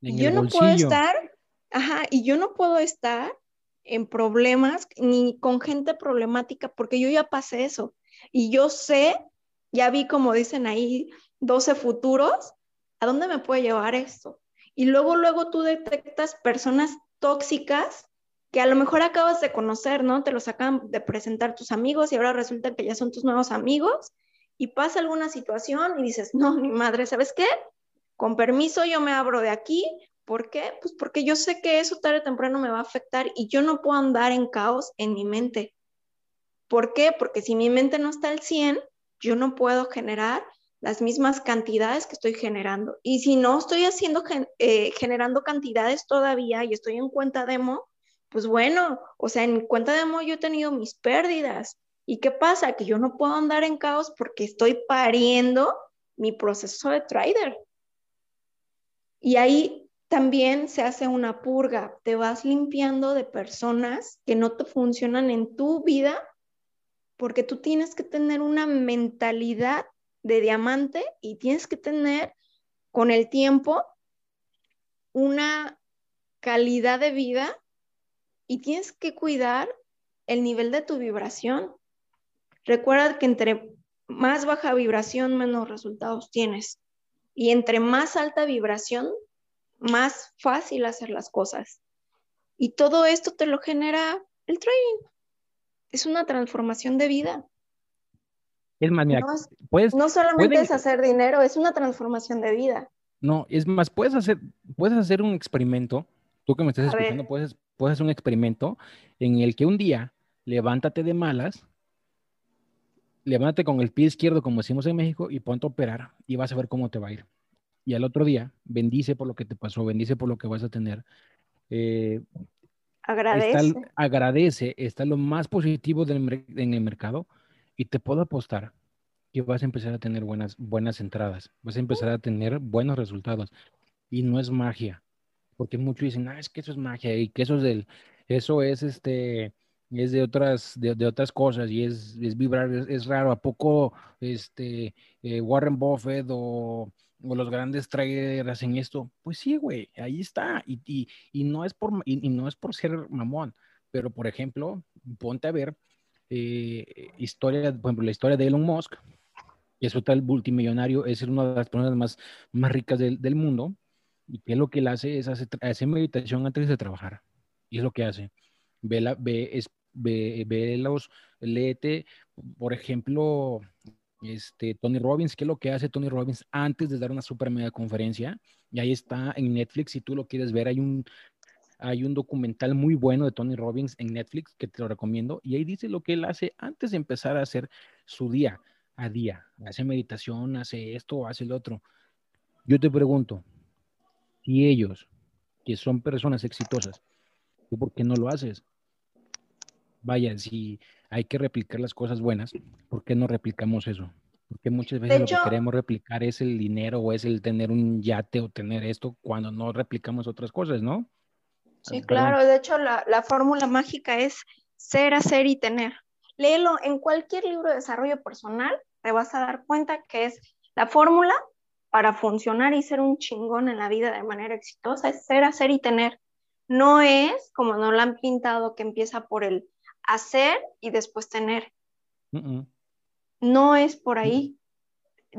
y yo no puedo estar, ajá, y yo no puedo estar en problemas ni con gente problemática porque yo ya pasé eso. Y yo sé, ya vi como dicen ahí, 12 futuros, ¿a dónde me puede llevar esto? Y luego, luego tú detectas personas tóxicas que a lo mejor acabas de conocer, ¿no? Te los acaban de presentar tus amigos y ahora resulta que ya son tus nuevos amigos y pasa alguna situación y dices, no, mi madre, ¿sabes qué? Con permiso yo me abro de aquí. ¿Por qué? Pues porque yo sé que eso tarde o temprano me va a afectar y yo no puedo andar en caos en mi mente. ¿Por qué? Porque si mi mente no está al 100, yo no puedo generar las mismas cantidades que estoy generando. Y si no estoy haciendo, eh, generando cantidades todavía y estoy en cuenta demo, pues bueno, o sea, en cuenta de demo yo he tenido mis pérdidas. ¿Y qué pasa? Que yo no puedo andar en caos porque estoy pariendo mi proceso de trader. Y ahí también se hace una purga, te vas limpiando de personas que no te funcionan en tu vida porque tú tienes que tener una mentalidad de diamante y tienes que tener con el tiempo una calidad de vida y tienes que cuidar el nivel de tu vibración. Recuerda que entre más baja vibración, menos resultados tienes. Y entre más alta vibración, más fácil hacer las cosas. Y todo esto te lo genera el trading. Es una transformación de vida. Es más, mira, no, puedes, no solamente es hacer dinero, es una transformación de vida. No, es más, puedes hacer, puedes hacer un experimento tú que me estás escuchando, puedes, puedes hacer un experimento en el que un día levántate de malas, levántate con el pie izquierdo, como decimos en México, y ponte a operar y vas a ver cómo te va a ir. Y al otro día, bendice por lo que te pasó, bendice por lo que vas a tener. Eh, agradece. agradece, está lo más positivo del, en el mercado y te puedo apostar que vas a empezar a tener buenas, buenas entradas, vas a empezar a tener buenos resultados. Y no es magia, porque muchos dicen, ah, es que eso es magia y que eso es del, eso es este, es de otras, de, otras cosas y es, es vibrar, es, raro. ¿A poco este, eh, Warren Buffett o, los grandes traders hacen esto? Pues sí, güey, ahí está. Y, y, no es por, y, no es por ser mamón, pero por ejemplo, ponte a ver eh, historia, por ejemplo, la historia de Elon Musk, que es otro multimillonario, es una de las personas más, más ricas del, del mundo ¿Y qué es lo que él hace? Es hacer, meditación antes de trabajar. Y es lo que hace. Ve, la, ve, es, ve, ve los, léete, por ejemplo, este, Tony Robbins, ¿qué es lo que hace Tony Robbins antes de dar una super mega conferencia? Y ahí está en Netflix, si tú lo quieres ver, hay un, hay un documental muy bueno de Tony Robbins en Netflix que te lo recomiendo. Y ahí dice lo que él hace antes de empezar a hacer su día a día. Hace meditación, hace esto, hace el otro. Yo te pregunto, y ellos, que son personas exitosas, ¿tú por qué no lo haces? Vaya, si hay que replicar las cosas buenas, ¿por qué no replicamos eso? Porque muchas veces lo que queremos replicar es el dinero o es el tener un yate o tener esto cuando no replicamos otras cosas, ¿no? Sí, claro. De hecho, la, la fórmula mágica es ser, hacer y tener. Léelo en cualquier libro de desarrollo personal, te vas a dar cuenta que es la fórmula para funcionar y ser un chingón en la vida de manera exitosa, es ser, hacer y tener. No es como nos lo han pintado que empieza por el hacer y después tener. No es por ahí.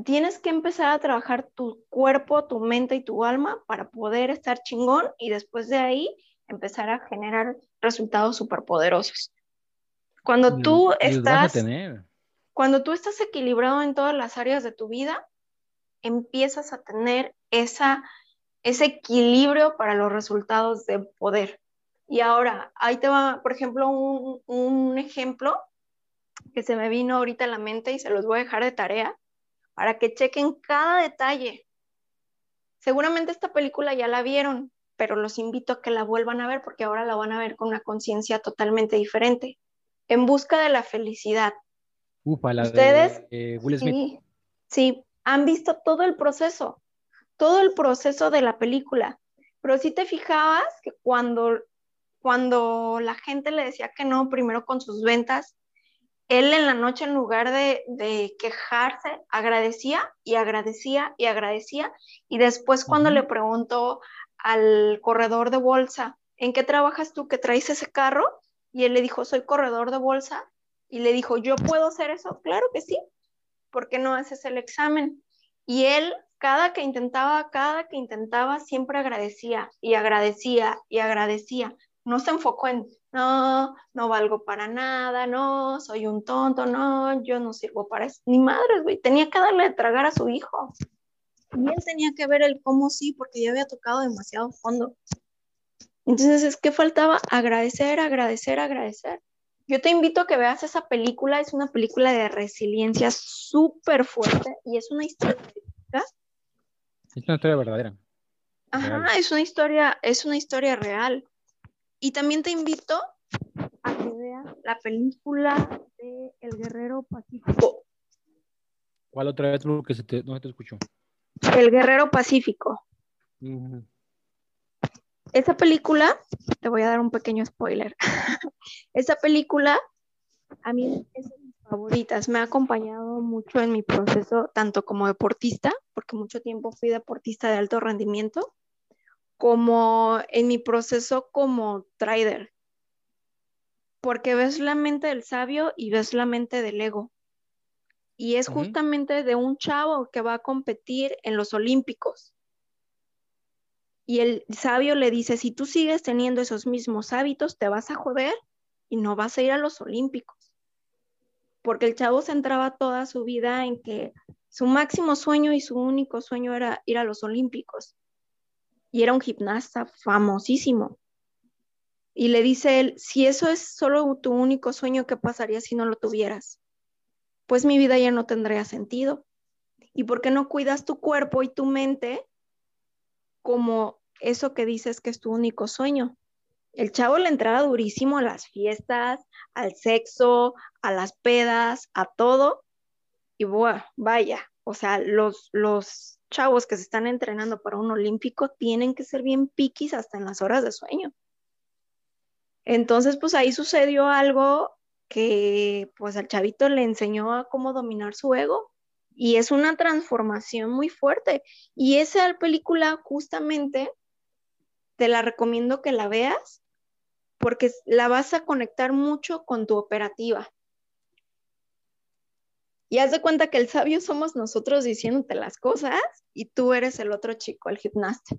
Tienes que empezar a trabajar tu cuerpo, tu mente y tu alma para poder estar chingón y después de ahí empezar a generar resultados superpoderosos. Cuando tú estás cuando tú estás equilibrado en todas las áreas de tu vida, empiezas a tener esa, ese equilibrio para los resultados de poder. Y ahora, ahí te va, por ejemplo, un, un ejemplo que se me vino ahorita a la mente y se los voy a dejar de tarea para que chequen cada detalle. Seguramente esta película ya la vieron, pero los invito a que la vuelvan a ver porque ahora la van a ver con una conciencia totalmente diferente. En busca de la felicidad. Ufa, la Ustedes, de, Will Smith. Sí, sí, han visto todo el proceso, todo el proceso de la película. Pero si te fijabas que cuando, cuando la gente le decía que no, primero con sus ventas, él en la noche, en lugar de, quejarse, agradecía y agradecía y agradecía. Y después cuando le preguntó al corredor de bolsa, ¿en qué trabajas tú que traes ese carro? Y él le dijo, soy corredor de bolsa. Y le dijo, ¿yo puedo hacer eso? Claro que sí. ¿Por qué no haces el examen? Y él, cada que intentaba, cada que intentaba, siempre agradecía y agradecía y agradecía. No se enfocó en, no, no valgo para nada, no, soy un tonto, no, yo no sirvo para eso. Ni madres, güey, tenía que darle de tragar a su hijo. Y él tenía que ver el cómo sí, porque ya había tocado demasiado fondo. Entonces, es que faltaba agradecer, agradecer, agradecer. Yo te invito a que veas esa película, es una película de resiliencia súper fuerte y es una historia. Es una historia verdadera. Ajá, es una historia, es una historia real. Y también te invito a que veas la película de El Guerrero Pacífico. ¿Cuál otra vez que se te, no se te escuchó? El Guerrero Pacífico. Esa película, te voy a dar un pequeño spoiler. Esa película a mí es de mis favoritas. Me ha acompañado mucho en mi proceso, tanto como deportista, porque mucho tiempo fui deportista de alto rendimiento, como en mi proceso como trader, porque ves la mente del sabio y ves la mente del ego. Y es justamente de un chavo que va a competir en los Olímpicos. Y el sabio le dice, si tú sigues teniendo esos mismos hábitos, te vas a joder y no vas a ir a los Olímpicos. Porque el chavo centraba toda su vida en que su máximo sueño y su único sueño era ir a los Olímpicos y era un gimnasta famosísimo. Y le dice él, si eso es solo tu único sueño, ¿qué pasaría si no lo tuvieras? Pues mi vida ya no tendría sentido. ¿Y por qué no cuidas tu cuerpo y tu mente como eso que dices que es tu único sueño? El chavo le entraba durísimo a las fiestas, al sexo, a las pedas, a todo. Y bueno, vaya, o sea, los, los chavos que se están entrenando para un olímpico tienen que ser bien piquis hasta en las horas de sueño. Entonces, pues ahí sucedió algo que pues al chavito le enseñó a cómo dominar su ego y es una transformación muy fuerte. Y esa película justamente te la recomiendo que la veas porque la vas a conectar mucho con tu operativa. Y haz de cuenta que el sabio somos nosotros diciéndote las cosas y tú eres el otro chico, el gimnasta.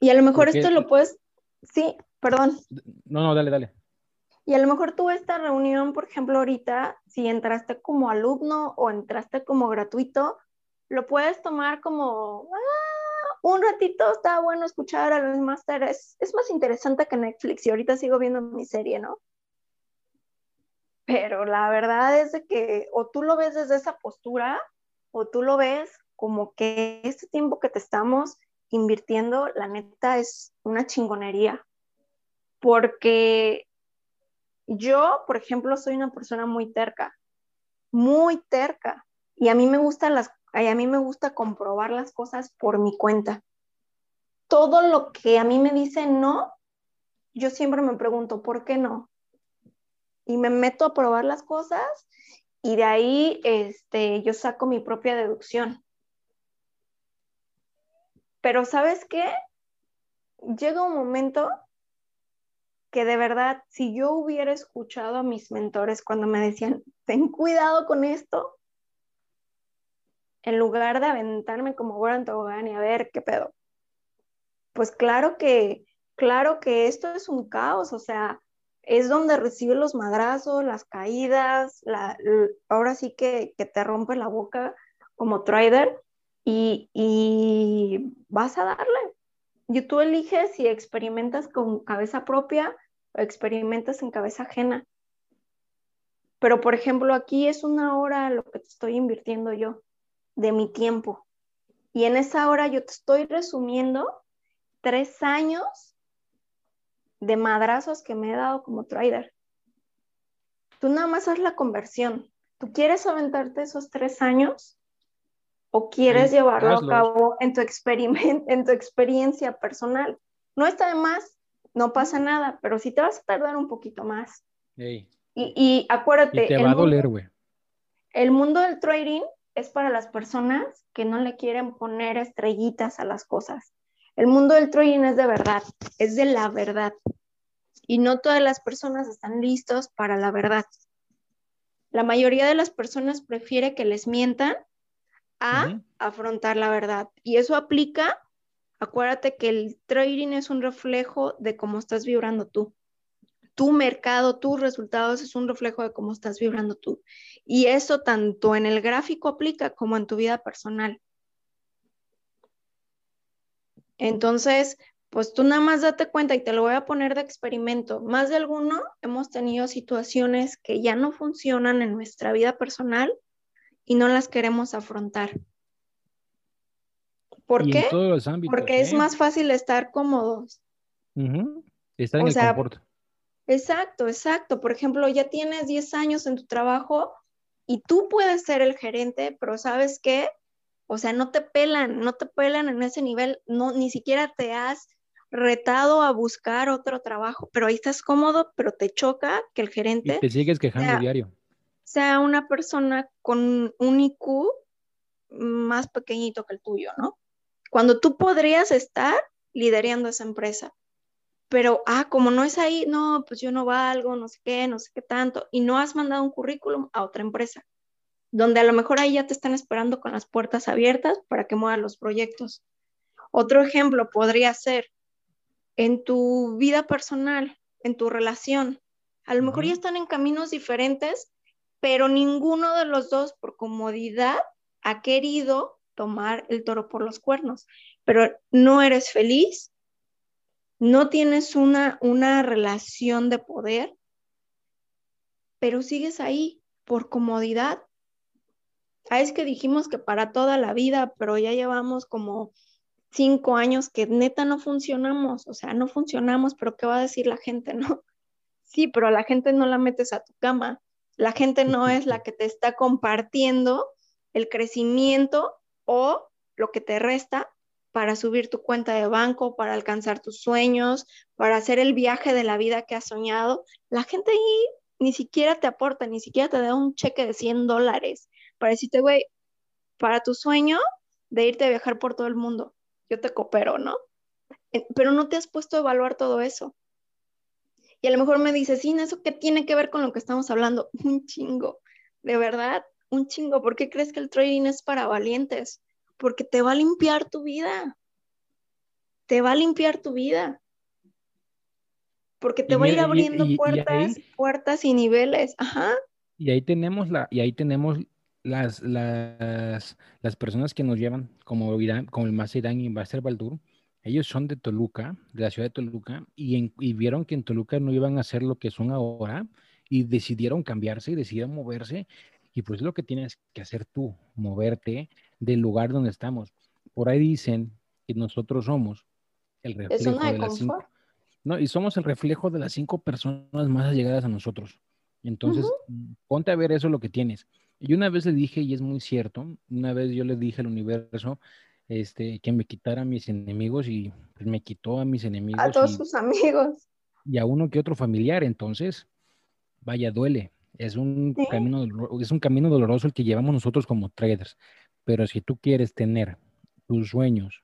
Y a lo mejor esto lo puedes, sí, perdón. No, no, dale, dale. Y a lo mejor tú esta reunión, por ejemplo, ahorita, si entraste como alumno o entraste como gratuito, lo puedes tomar como, ah, un ratito está bueno escuchar a los másteres. Es más interesante que Netflix y ahorita sigo viendo mi serie, ¿no? Pero la verdad es de que o tú lo ves desde esa postura o tú lo ves como que este tiempo que te estamos invirtiendo, la neta es una chingonería. Porque yo, por ejemplo, soy una persona muy terca, muy terca. Y a mí me gusta las, a mí me gusta comprobar las cosas por mi cuenta. Todo lo que a mí me dice no, yo siempre me pregunto, ¿por qué no? Y me meto a probar las cosas y de ahí este, yo saco mi propia deducción. Pero ¿sabes qué? Llega un momento que de verdad, si yo hubiera escuchado a mis mentores cuando me decían, ten cuidado con esto, en lugar de aventarme como Goran Tobogán y a ver qué pedo, pues claro que, claro que esto es un caos, o sea, es donde recibe los madrazos, las caídas, la, ahora sí que, que, te rompe la boca como trader y, y vas a darle. Y tú eliges si experimentas con cabeza propia experimentas en cabeza ajena. Pero, por ejemplo, aquí es una hora lo que estoy invirtiendo yo de mi tiempo. Y en esa hora yo te estoy resumiendo tres años de madrazos que me he dado como trader. Tú nada más haz la conversión. ¿Tú quieres aventarte esos tres años o quieres llevarlo a cabo en tu, en tu experiencia personal? No está de más no pasa nada, pero si te vas a tardar un poquito más. Y, acuérdate. te va a doler, güey. El mundo del trading es para las personas que no le quieren poner estrellitas a las cosas. El mundo del trading es de verdad, es de la verdad. Y no todas las personas están listos para la verdad. La mayoría de las personas prefiere que les mientan a afrontar la verdad. Y eso aplica Acuérdate que el trading es un reflejo de cómo estás vibrando tú. Tu mercado, tus resultados es un reflejo de cómo estás vibrando tú. Y eso tanto en el gráfico aplica como en tu vida personal. Entonces, pues tú nada más date cuenta y te lo voy a poner de experimento. Más de alguno hemos tenido situaciones que ya no funcionan en nuestra vida personal y no las queremos afrontar. ¿Por qué? Porque es ¿eh? más fácil estar cómodos. Estar en el confort. Exacto, exacto. Por ejemplo, ya tienes 10 años en tu trabajo y tú puedes ser el gerente, pero ¿sabes qué? O sea, no te pelan, no te pelan en ese nivel, no, ni siquiera te has retado a buscar otro trabajo, pero ahí estás cómodo, pero te choca que el gerente... Y te sigues quejando diario. Sea una persona con un IQ más pequeñito que el tuyo, ¿no? cuando tú podrías estar liderando esa empresa. Pero, ah, como no es ahí, no, pues yo no valgo, no sé qué, no sé qué tanto, y no has mandado un currículum a otra empresa, donde a lo mejor ahí ya te están esperando con las puertas abiertas para que muevan los proyectos. Otro ejemplo podría ser en tu vida personal, en tu relación. A lo mejor ya están en caminos diferentes, pero ninguno de los dos por comodidad ha querido tomar el toro por los cuernos, pero no eres feliz, no tienes una, una relación de poder, pero sigues ahí por comodidad. Ah, es que dijimos que para toda la vida, pero ya llevamos como cinco años que neta no funcionamos, o sea, no funcionamos, pero ¿qué va a decir la gente, no? Sí, pero la gente no la metes a tu cama, la gente no es la que te está compartiendo el crecimiento o lo que te resta para subir tu cuenta de banco, para alcanzar tus sueños, para hacer el viaje de la vida que has soñado. La gente ahí ni siquiera te aporta, ni siquiera te da un cheque de 100 dólares para decirte, güey, para tu sueño de irte a viajar por todo el mundo, yo te coopero, ¿no? Pero no te has puesto a evaluar todo eso. Y a lo mejor me dices, sí, ¿eso qué tiene que ver con lo que estamos hablando? Un chingo, de verdad, un chingo. ¿Por qué crees que el trading es para valientes? Porque te va a limpiar tu vida. Te va a limpiar tu vida. Porque te va a ir abriendo puertas, puertas y niveles. Ajá. Y ahí tenemos la, y ahí tenemos las, las, las personas que nos llevan, como Irán, como el Irán y Basser Baldur, ellos son de Toluca, de la ciudad de Toluca, y, y, vieron que en Toluca no iban a ser lo que son ahora, y decidieron cambiarse y decidieron moverse, y pues lo que tienes que hacer tú, moverte del lugar donde estamos. Por ahí dicen que nosotros somos el reflejo de, las cinco. No, y somos el reflejo de las cinco personas más allegadas a nosotros. Entonces, ponte a ver eso lo que tienes. Y una vez le dije, y es muy cierto, una vez yo le dije al universo este, que me quitara a mis enemigos y pues, me quitó a mis enemigos. A todos sus amigos. Y a uno que otro familiar, entonces, vaya, duele. Es un, camino, es un camino doloroso el que llevamos nosotros como traders. Pero si tú quieres tener tus sueños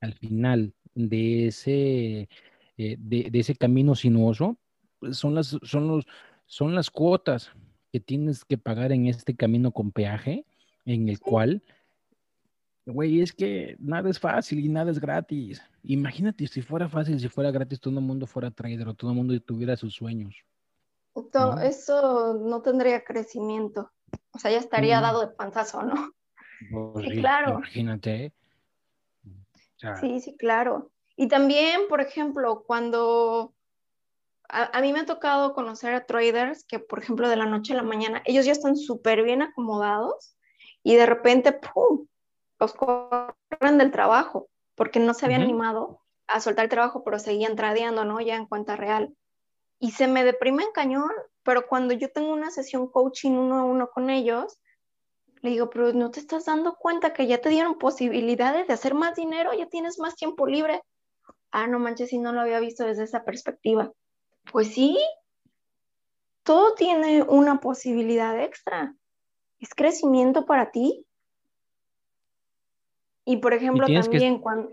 al final de ese, eh, de, ese camino sinuoso, pues, son las, son, los, son las cuotas que tienes que pagar en este camino con peaje, en el cual, güey, es que nada es fácil y nada es gratis. Imagínate si fuera fácil, si fuera gratis, todo el mundo fuera trader o todo el mundo tuviera sus sueños. Todo, Eso no tendría crecimiento. O sea, ya estaría dado de panzazo, ¿no? Pues sí, claro. Imagínate. sí, sí, claro. Y también, por ejemplo, cuando a, mí me ha tocado conocer a traders que, por ejemplo, de la noche a la mañana, ellos ya están súper bien acomodados y de repente, ¡pum!, los corren del trabajo porque no se habían animado a soltar el trabajo, pero seguían tradeando, ¿no? Ya en cuenta real. Y se me deprime en cañón, pero cuando yo tengo una sesión coaching uno a uno con ellos, le digo, pero no te estás dando cuenta que ya te dieron posibilidades de hacer más dinero, ya tienes más tiempo libre. Ah, no manches, si no lo había visto desde esa perspectiva. Pues sí, todo tiene una posibilidad extra. Es crecimiento para ti. Y por ejemplo, también cuando...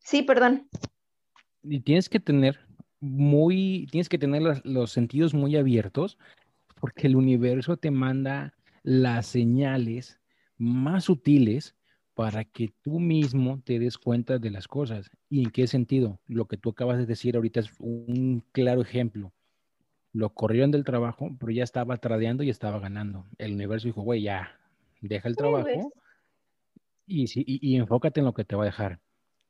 Sí, perdón. Y tienes que tener muy, tienes que tener los, sentidos muy abiertos porque el universo te manda las señales más sutiles para que tú mismo te des cuenta de las cosas. ¿Y en qué sentido? Lo que tú acabas de decir ahorita es un claro ejemplo. Lo corrieron del trabajo, pero ya estaba tradeando y estaba ganando. El universo dijo, güey, ya, deja el trabajo y, y, enfócate en lo que te va a dejar.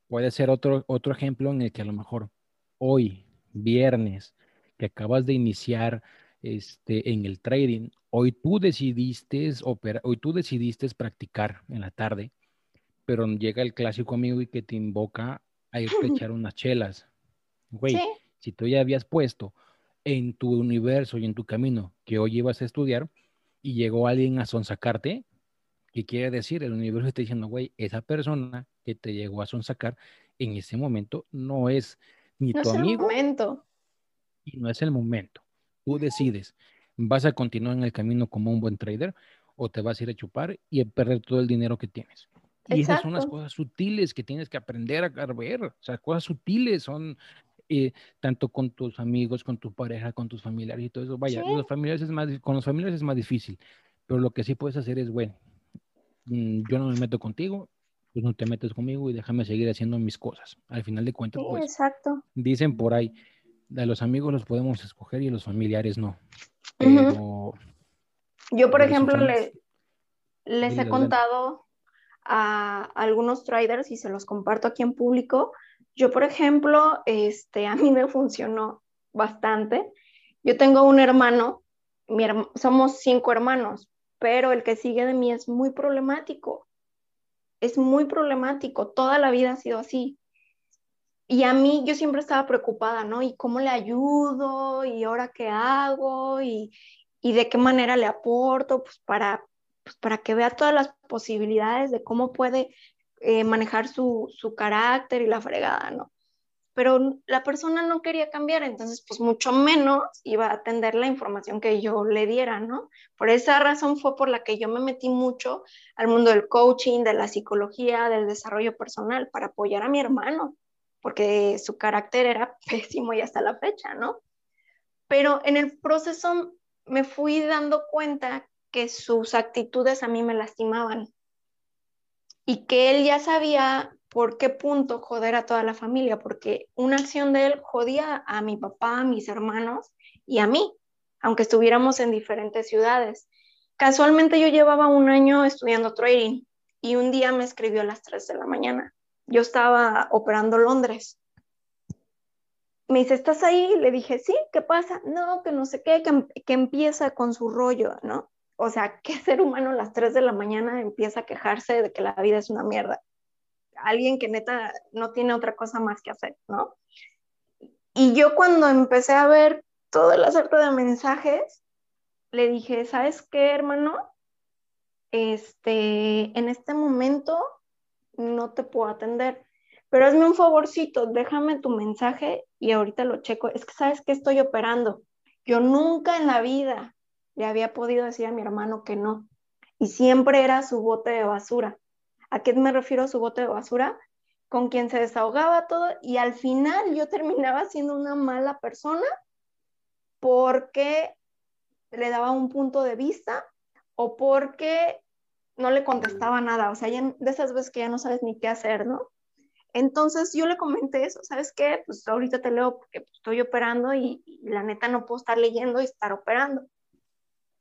Puede ser otro, otro ejemplo en el que a lo mejor hoy, viernes, que acabas de iniciar este, en el trading, hoy tú decidiste operar, hoy tú decidiste practicar en la tarde pero llega el clásico amigo y que te invoca a irte a echar unas chelas. Güey, si tú ya habías puesto en tu universo y en tu camino que hoy ibas a estudiar y llegó alguien a sonsacarte, ¿qué quiere decir? El universo está diciendo, güey, esa persona que te llegó a sonsacar en ese momento no es ni tu amigo. momento. Y no es el momento. Tú decides, ¿vas a continuar en el camino como un buen trader o te vas a ir a chupar y a perder todo el dinero que tienes? Y esas son las cosas sutiles que tienes que aprender a ver. O sea, cosas sutiles son eh, tanto con tus amigos, con tu pareja, con tus familiares y todo eso. Vaya, los familiares es más, con los familiares es más difícil. Pero lo que sí puedes hacer es, bueno, mm, yo no me meto contigo, pues no te metes conmigo y déjame seguir haciendo mis cosas. Al final de cuentas, pues, exacto. dicen por ahí, a los amigos los podemos escoger y a los familiares no. Pero, Yo, por ejemplo, les he contado a algunos traders y se los comparto aquí en público. Yo, por ejemplo, este, a mí me funcionó bastante. Yo tengo un hermano, somos cinco hermanos, pero el que sigue de mí es muy problemático. Es muy problemático, toda la vida ha sido así. Y a mí yo siempre estaba preocupada, ¿no? ¿Y cómo le ayudo? ¿Y ahora qué hago? ¿Y, y de qué manera le aporto? Pues para para que vea todas las posibilidades de cómo puede eh, manejar su, su carácter y la fregada, ¿no? Pero la persona no quería cambiar, entonces pues mucho menos iba a atender la información que yo le diera, ¿no? Por esa razón fue por la que yo me metí mucho al mundo del coaching, de la psicología, del desarrollo personal, para apoyar a mi hermano, porque su carácter era pésimo y hasta la fecha, ¿no? Pero en el proceso me fui dando cuenta que sus actitudes a mí me lastimaban y que él ya sabía por qué punto joder a toda la familia, porque una acción de él jodía a mi papá, a mis hermanos y a mí, aunque estuviéramos en diferentes ciudades. Casualmente yo llevaba un año estudiando trading y un día me escribió a las 3 de la mañana. Yo estaba operando Londres. Me dice, ¿estás ahí? Le dije, sí, ¿qué pasa? No, que no sé qué, que, que empieza con su rollo, ¿no? O sea, ¿qué ser humano a las 3 de la mañana empieza a quejarse de que la vida es una mierda? Alguien que neta no tiene otra cosa más que hacer, ¿no? Y yo cuando empecé a ver todo el acerto de mensajes, le dije, ¿sabes qué, hermano? este, en este momento no te puedo atender, pero hazme un favorcito, déjame tu mensaje y ahorita lo checo. Es que sabes que estoy operando. Yo nunca en la vida le había podido decir a mi hermano que no. Y siempre era su bote de basura. ¿A qué me refiero su bote de basura? Con quien se desahogaba todo y al final yo terminaba siendo una mala persona porque le daba un punto de vista o porque no le contestaba nada, o sea, de esas veces que ya no sabes ni qué hacer, ¿no? Entonces yo le comenté eso, ¿sabes qué? Pues ahorita te leo porque estoy operando y, la neta no puedo estar leyendo y estar operando.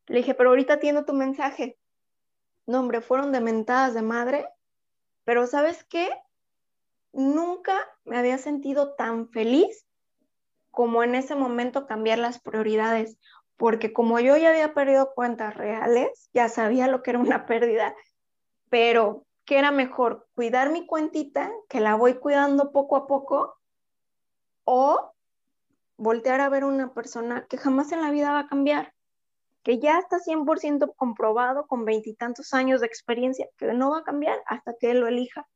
Le dije, pero ahorita atiendo tu mensaje. No, hombre, fueron de mentadas de madre, pero ¿sabes qué? Nunca me había sentido tan feliz como en ese momento cambiar las prioridades porque como yo ya había perdido cuentas reales, ya sabía lo que era una pérdida, pero ¿qué era mejor? ¿Cuidar mi cuentita, que la voy cuidando poco a poco, o voltear a ver una persona que jamás en la vida va a cambiar, que ya está 100% comprobado con veintitantos años de experiencia, que no va a cambiar hasta que él lo elija?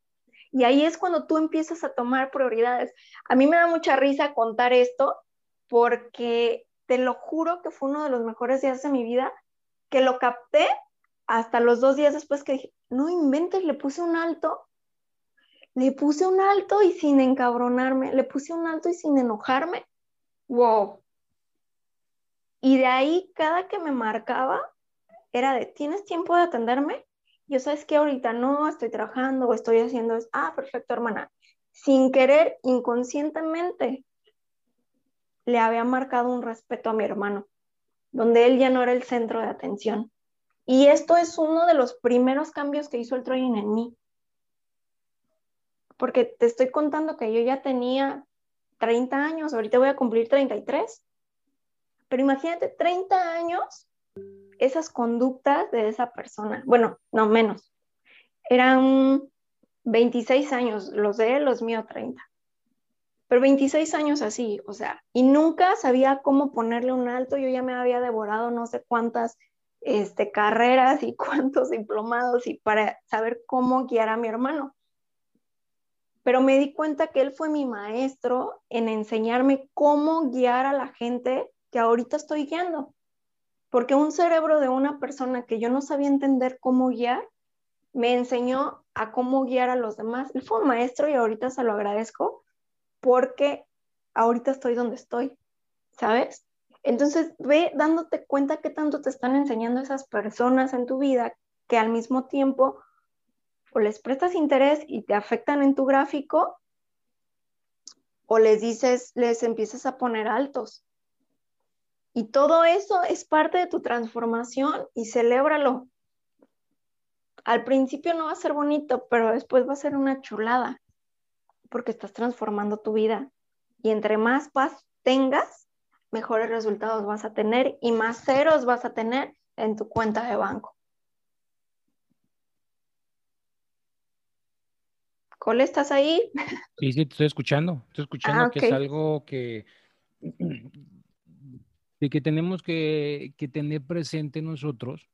Y ahí es cuando tú empiezas a tomar prioridades. A mí me da mucha risa contar esto porque te lo juro que fue uno de los mejores días de mi vida, que lo capté hasta los dos días después que dije, no inventes, le puse un alto, le puse un alto y sin encabronarme, le puse un alto y sin enojarme. Wow. Y de ahí, cada que me marcaba, era de, ¿tienes tiempo de atenderme? Yo sabes que ahorita no, estoy trabajando o estoy haciendo. Ah, perfecto, hermana. Sin querer, inconscientemente, le había marcado un respeto a mi hermano, donde él ya no era el centro de atención. Y esto es uno de los primeros cambios que hizo el training en mí. Porque te estoy contando que yo ya tenía 30 años, ahorita voy a cumplir 33. Pero imagínate, 30 años, esas conductas de esa persona. Bueno, no menos. Eran 26 años, los de él, los míos 30 pero 26 años así, o sea, y nunca sabía cómo ponerle un alto, yo ya me había devorado no sé cuántas este, carreras y cuántos diplomados y para saber cómo guiar a mi hermano. Pero me di cuenta que él fue mi maestro en enseñarme cómo guiar a la gente que ahorita estoy guiando. Porque un cerebro de una persona que yo no sabía entender cómo guiar, me enseñó a cómo guiar a los demás. Él fue un maestro y ahorita se lo agradezco porque ahorita estoy donde estoy, ¿sabes? Entonces ve dándote cuenta qué tanto te están enseñando esas personas en tu vida que al mismo tiempo o les prestas interés y te afectan en tu gráfico o les dices, les empiezas a poner altos. Y todo eso es parte de tu transformación y celébralo. Al principio no va a ser bonito, pero después va a ser una chulada porque estás transformando tu vida. Y entre más paz tengas, mejores resultados vas a tener y más ceros vas a tener en tu cuenta de banco. Cole, ¿estás ahí? Sí, sí, te estoy escuchando. Estoy escuchando ah, que es algo que, que tenemos que, que tener presente nosotros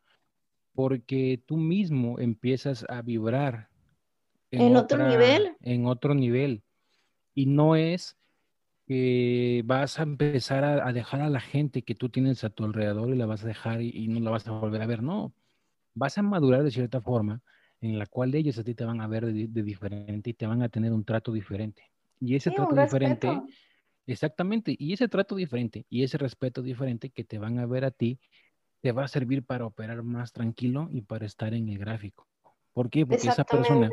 porque tú mismo empiezas a vibrar en, otro nivel. En otro nivel. Y no es que vas a empezar a, dejar a la gente que tú tienes a tu alrededor y la vas a dejar y, no la vas a volver a ver. No, vas a madurar de cierta forma en la cual ellos a ti te van a ver de, diferente y te van a tener un trato diferente. Y ese trato diferente, exactamente, y ese trato diferente y ese respeto diferente que te van a ver a ti, te va a servir para operar más tranquilo y para estar en el gráfico. ¿Por qué? Porque esa persona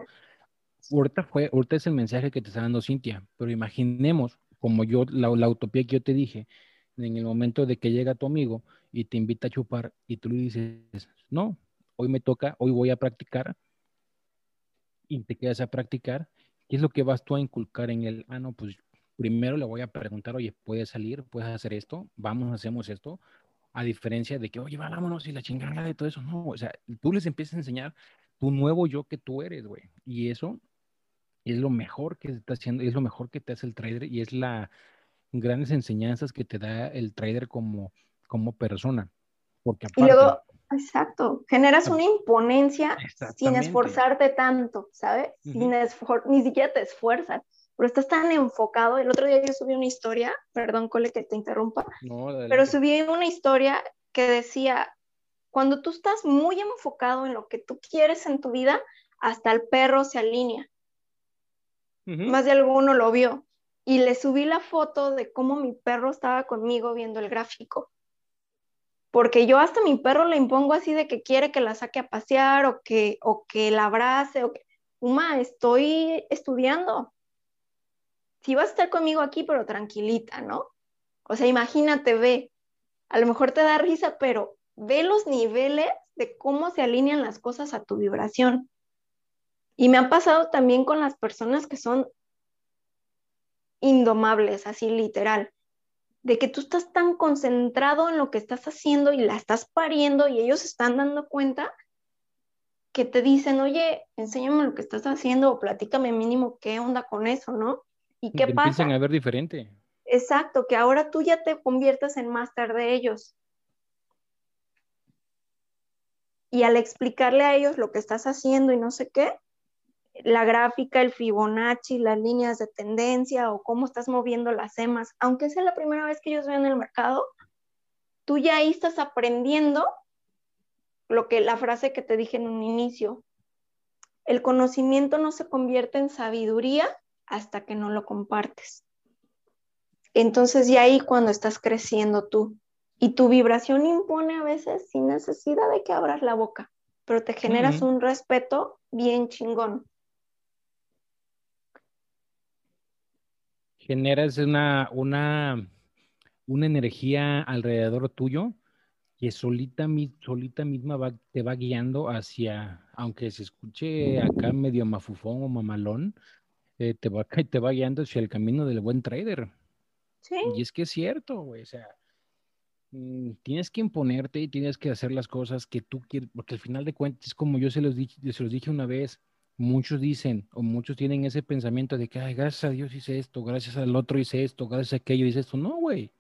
ahorita, fue, ahorita es el mensaje que te está dando Cintia, pero imaginemos, como yo, la, utopía que yo te dije, en el momento de que llega tu amigo y te invita a chupar y tú le dices, no, hoy me toca, hoy voy a practicar y te quedas a practicar, ¿qué es lo que vas tú a inculcar en él? Ah, no, pues primero le voy a preguntar, oye, ¿puedes salir? ¿Puedes hacer esto? Vamos, hacemos esto. A diferencia de que, oye, vámonos y la chingada de todo eso. No, o sea, tú les empiezas a enseñar tu nuevo yo que tú eres, güey. Y eso es lo mejor que está haciendo, es lo mejor que te hace el trader y es la grandes enseñanzas que te da el trader como, como persona. Porque aparte, Exacto, generas una imponencia sin esforzarte tanto, ¿sabes? sin ni siquiera te esfuerzas, pero estás tan enfocado. El otro día yo subí una historia, perdón, Cole, que te interrumpa, pero subí una historia que decía, cuando tú estás muy enfocado en lo que tú quieres en tu vida, hasta el perro se alinea. Más de alguno lo vio. Y le subí la foto de cómo mi perro estaba conmigo viendo el gráfico. Porque yo hasta mi perro le impongo así de que quiere que la saque a pasear o que, o que la abrace o que, Uma, estoy estudiando. Si vas a estar conmigo aquí, pero tranquilita, ¿no? O sea, imagínate, ve, a lo mejor te da risa, pero ve los niveles de cómo se alinean las cosas a tu vibración. Y me ha pasado también con las personas que son indomables, así literal, de que tú estás tan concentrado en lo que estás haciendo y la estás pariendo y ellos están dando cuenta que te dicen, oye, enséñame lo que estás haciendo o platícame mínimo qué onda con eso, ¿no? ¿Y qué pasa? Empiezan a ver diferente. Exacto, que ahora tú ya te conviertas en máster de ellos. Y al explicarle a ellos lo que estás haciendo y no sé qué, la gráfica, el Fibonacci, las líneas de tendencia o cómo estás moviendo las semas, aunque sea la primera vez que ellos ven el mercado, tú ya ahí estás aprendiendo lo que la frase que te dije en un inicio. El conocimiento no se convierte en sabiduría hasta que no lo compartes. Entonces ya ahí cuando estás creciendo tú y tu vibración impone a veces sin necesidad de que abras la boca, pero te generas un respeto bien chingón. generas una, una, una energía alrededor tuyo que solita, solita misma te va guiando hacia, aunque se escuche acá medio mafufón o mamalón, eh, te, va, te va guiando hacia el camino del buen trader. Sí. Y es que es cierto, güey, o sea, mm, tienes que imponerte y tienes que hacer las cosas que tú quieres, porque al final de cuentas, como yo se los, dije, se los dije una vez, muchos dicen o muchos tienen ese pensamiento de que, ay, gracias a Dios hice esto, gracias al otro hice esto, gracias a aquello hice esto. No, güey,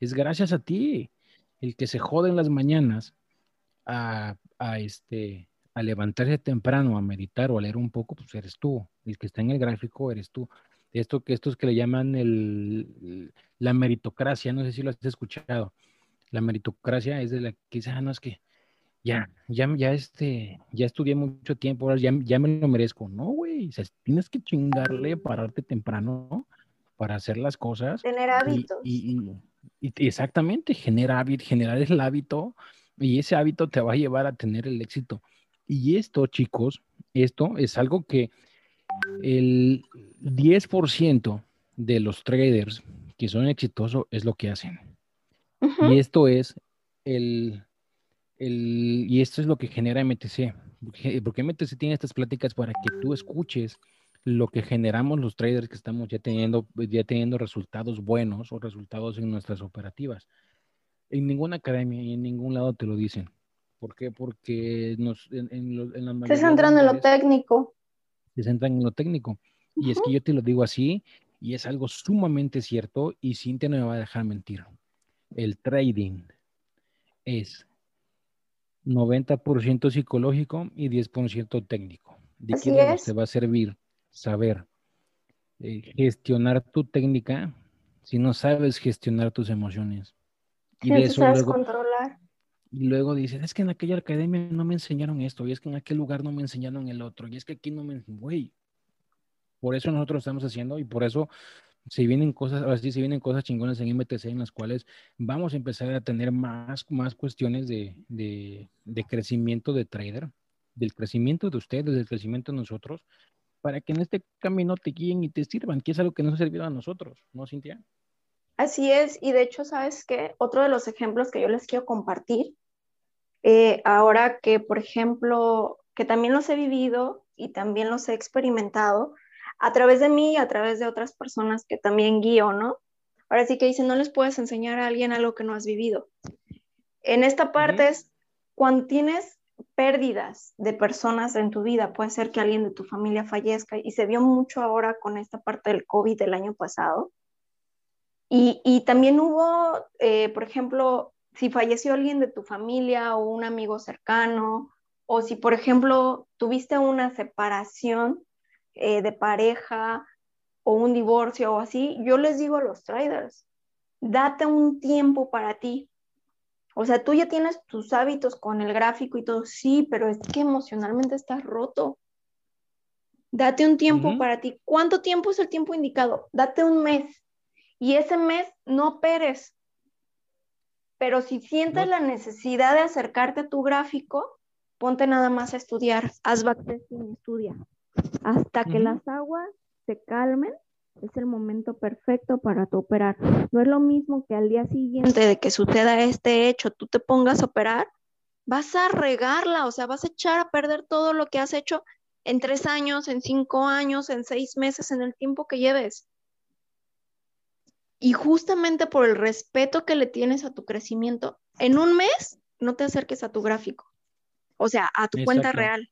es gracias a ti. El que se jode en las mañanas a, a, este, a levantarse temprano, a meditar o a leer un poco, pues eres tú. El que está en el gráfico eres tú. Esto que estos que le llaman el, la meritocracia, no sé si lo has escuchado. La meritocracia es de la que dice, ah, no, es que ya, ya, ya, este, ya estudié mucho tiempo, ahora ya, ya me lo merezco. No, güey, tienes que chingarle, pararte temprano para hacer las cosas. Tener hábitos. Y, exactamente, genera hábito, generar el hábito y ese hábito te va a llevar a tener el éxito. Y esto, chicos, esto es algo que el 10% de los traders que son exitosos es lo que hacen. Y esto es el y esto es lo que genera MTC, porque MTC tiene estas pláticas para que tú escuches lo que generamos los traders que estamos ya teniendo, ya teniendo resultados buenos o resultados en nuestras operativas. En ninguna academia y en ningún lado te lo dicen. ¿Por qué? Porque nos, en, en, Se centran en lo técnico. Se centran en lo técnico. Y es que yo te lo digo así, y es algo sumamente cierto, y Cintia no me va a dejar mentir. El trading es 90% psicológico y 10% técnico. ¿De qué te va a servir saber eh, gestionar tu técnica si no sabes gestionar tus emociones? Y de eso sabes controlar. Y luego dices, es que en aquella academia no me enseñaron esto, y es que en aquel lugar no me enseñaron el otro, y es que aquí no me... Güey, por eso nosotros estamos haciendo y por eso se vienen cosas, ahora sí se vienen cosas chingonas en MTC en las cuales vamos a empezar a tener más, más cuestiones de, de, de crecimiento de trader, del crecimiento de ustedes, del crecimiento de nosotros, para que en este camino te guíen y te sirvan, que es algo que nos ha servido a nosotros, ¿no, Cintia? Así es, y de hecho, ¿sabes qué? Otro de los ejemplos que yo les quiero compartir, eh, ahora que, por ejemplo, que también los he vivido y también los he experimentado, a través de mí y a través de otras personas que también guío, ¿no? Ahora sí que dicen, no les puedes enseñar a alguien algo que no has vivido. En esta parte es cuando tienes pérdidas de personas en tu vida, puede ser que alguien de tu familia fallezca y se vio mucho ahora con esta parte del COVID del año pasado. Y, también hubo, eh, por ejemplo, si falleció alguien de tu familia o un amigo cercano, o si, por ejemplo, tuviste una separación eh, de pareja o un divorcio o así, yo les digo a los traders, date un tiempo para ti. O sea, tú ya tienes tus hábitos con el gráfico y todo, sí, pero es que emocionalmente estás roto. Date un tiempo para ti. ¿Cuánto tiempo es el tiempo indicado? Date un mes. Y ese mes no operes. Pero si sientes la necesidad de acercarte a tu gráfico, ponte nada más a estudiar. Haz backtesting y estudia. Hasta que las aguas se calmen es el momento perfecto para tu operar. No es lo mismo que al día siguiente de que suceda este hecho, tú te pongas a operar, vas a regarla, o sea, vas a echar a perder todo lo que has hecho en tres años, en cinco años, en seis meses, en el tiempo que lleves. Y justamente por el respeto que le tienes a tu crecimiento, en un mes no te acerques a tu gráfico, o sea, a tu cuenta real,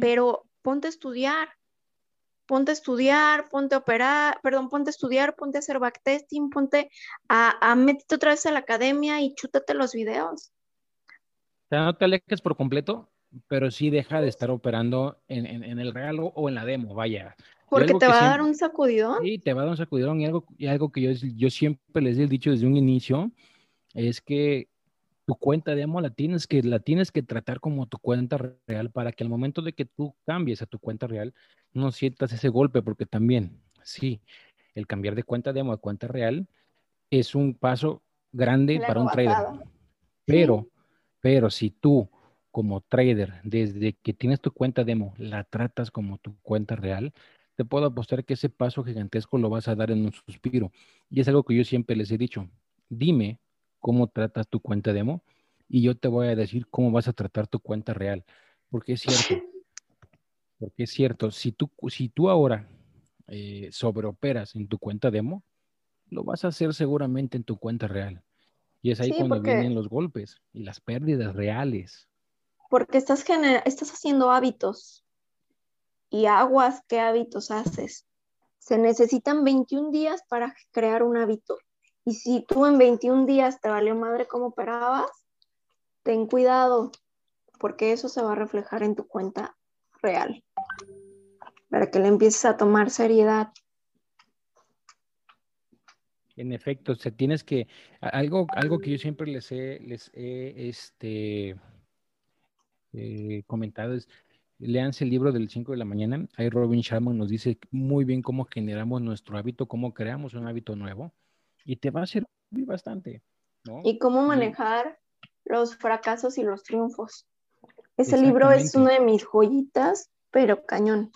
pero ponte a estudiar, ponte a estudiar, ponte a operar, perdón, ponte a estudiar, ponte a hacer backtesting, ponte a, a meterte otra vez a la academia y chútate los videos. O sea, no te alejes por completo, pero sí deja de estar operando en, en, el real o en la demo, vaya. Porque te va a dar un sacudidón. Sí, te va a dar un sacudidón y algo, y algo que yo, yo siempre les he dicho desde un inicio es que tu cuenta demo la tienes que la tienes que tratar como tu cuenta real para que al momento de que tú cambies a tu cuenta real no sientas ese golpe porque también sí el cambiar de cuenta demo a cuenta real es un paso grande para un trader. pero pero si tú como trader desde que tienes tu cuenta demo la tratas como tu cuenta real te puedo apostar que ese paso gigantesco lo vas a dar en un suspiro y es algo que yo siempre les he dicho dime cómo tratas tu cuenta demo y yo te voy a decir cómo vas a tratar tu cuenta real. Porque es cierto, porque es cierto, si tú, si tú ahora eh, sobreoperas en tu cuenta demo, lo vas a hacer seguramente en tu cuenta real. Y es ahí cuando vienen los golpes y las pérdidas reales. Porque estás, estás haciendo hábitos. Y aguas, ¿qué hábitos haces? Se necesitan 21 días para crear un hábito. Y si tú en 21 días te valió madre cómo operabas, ten cuidado, porque eso se va a reflejar en tu cuenta real, para que le empieces a tomar seriedad. En efecto, o sea, tienes que, algo, algo que yo siempre les he, les he este, eh, comentado es, leanse el libro del 5 de la mañana, ahí Robin Sharman nos dice muy bien cómo generamos nuestro hábito, cómo creamos un hábito nuevo y te va a servir bastante. ¿no? Y cómo manejar los fracasos y los triunfos. Ese libro es una de mis joyitas, pero cañón.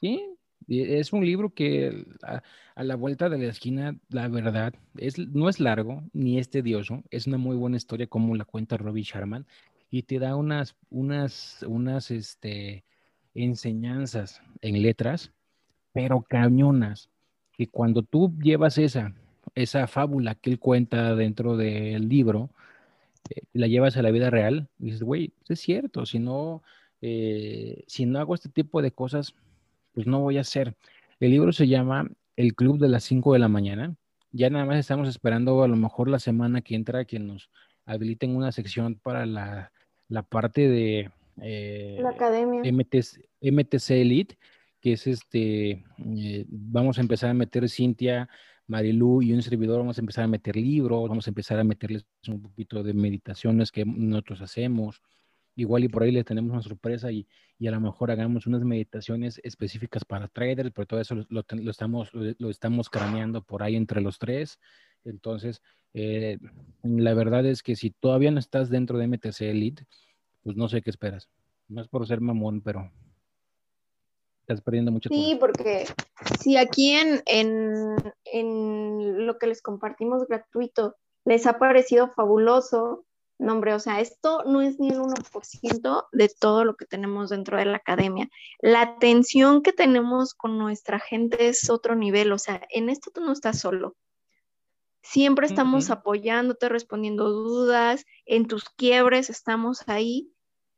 Sí, es un libro que a, la vuelta de la esquina, la verdad, es, no es largo ni es tedioso, es una muy buena historia como la cuenta Robbie Sharman y te da unas, unas, unas este, enseñanzas en letras, pero cañonas, que cuando tú llevas esa, esa fábula que él cuenta dentro del libro, eh, la llevas a la vida real, dices, güey, es cierto, si no, eh, si no hago este tipo de cosas, pues no voy a hacer. El libro se llama El Club de las 5 de la mañana. Ya nada más estamos esperando a lo mejor la semana que entra que nos habiliten una sección para la, parte de eh, la academia. MTC Elite, que es este, eh, vamos a empezar a meter Cintia, Marilu y un servidor, vamos a empezar a meter libros, vamos a empezar a meterles un poquito de meditaciones que nosotros hacemos. Igual y por ahí les tenemos una sorpresa y, y a lo mejor hagamos unas meditaciones específicas para traders, pero todo eso lo, estamos, lo, estamos craneando por ahí entre los tres. Entonces, eh, la verdad es que si todavía no estás dentro de MTC Elite, pues no sé qué esperas. No es por ser mamón, pero Estás perdiendo mucho tiempo. Sí, porque si aquí en, en, en, lo que les compartimos gratuito les ha parecido fabuloso, no, hombre, o sea, esto no es ni el 1% de todo lo que tenemos dentro de la academia. La atención que tenemos con nuestra gente es otro nivel, o sea, en esto tú no estás solo. Siempre estamos apoyándote, respondiendo dudas, en tus quiebres estamos ahí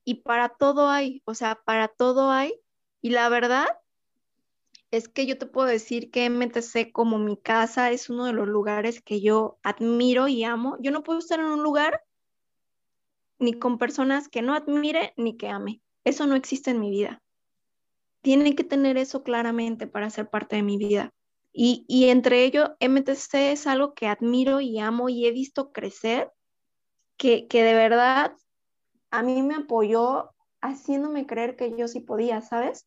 y para todo hay, o sea, para todo hay y la verdad Es que yo te puedo decir que MTC como mi casa es uno de los lugares que yo admiro y amo. Yo no puedo estar en un lugar ni con personas que no admire ni que ame. Eso no existe en mi vida. Tiene que tener eso claramente para ser parte de mi vida. Y, entre ello, MTC es algo que admiro y amo y he visto crecer, que, que de verdad a mí me apoyó haciéndome creer que yo sí podía, ¿sabes?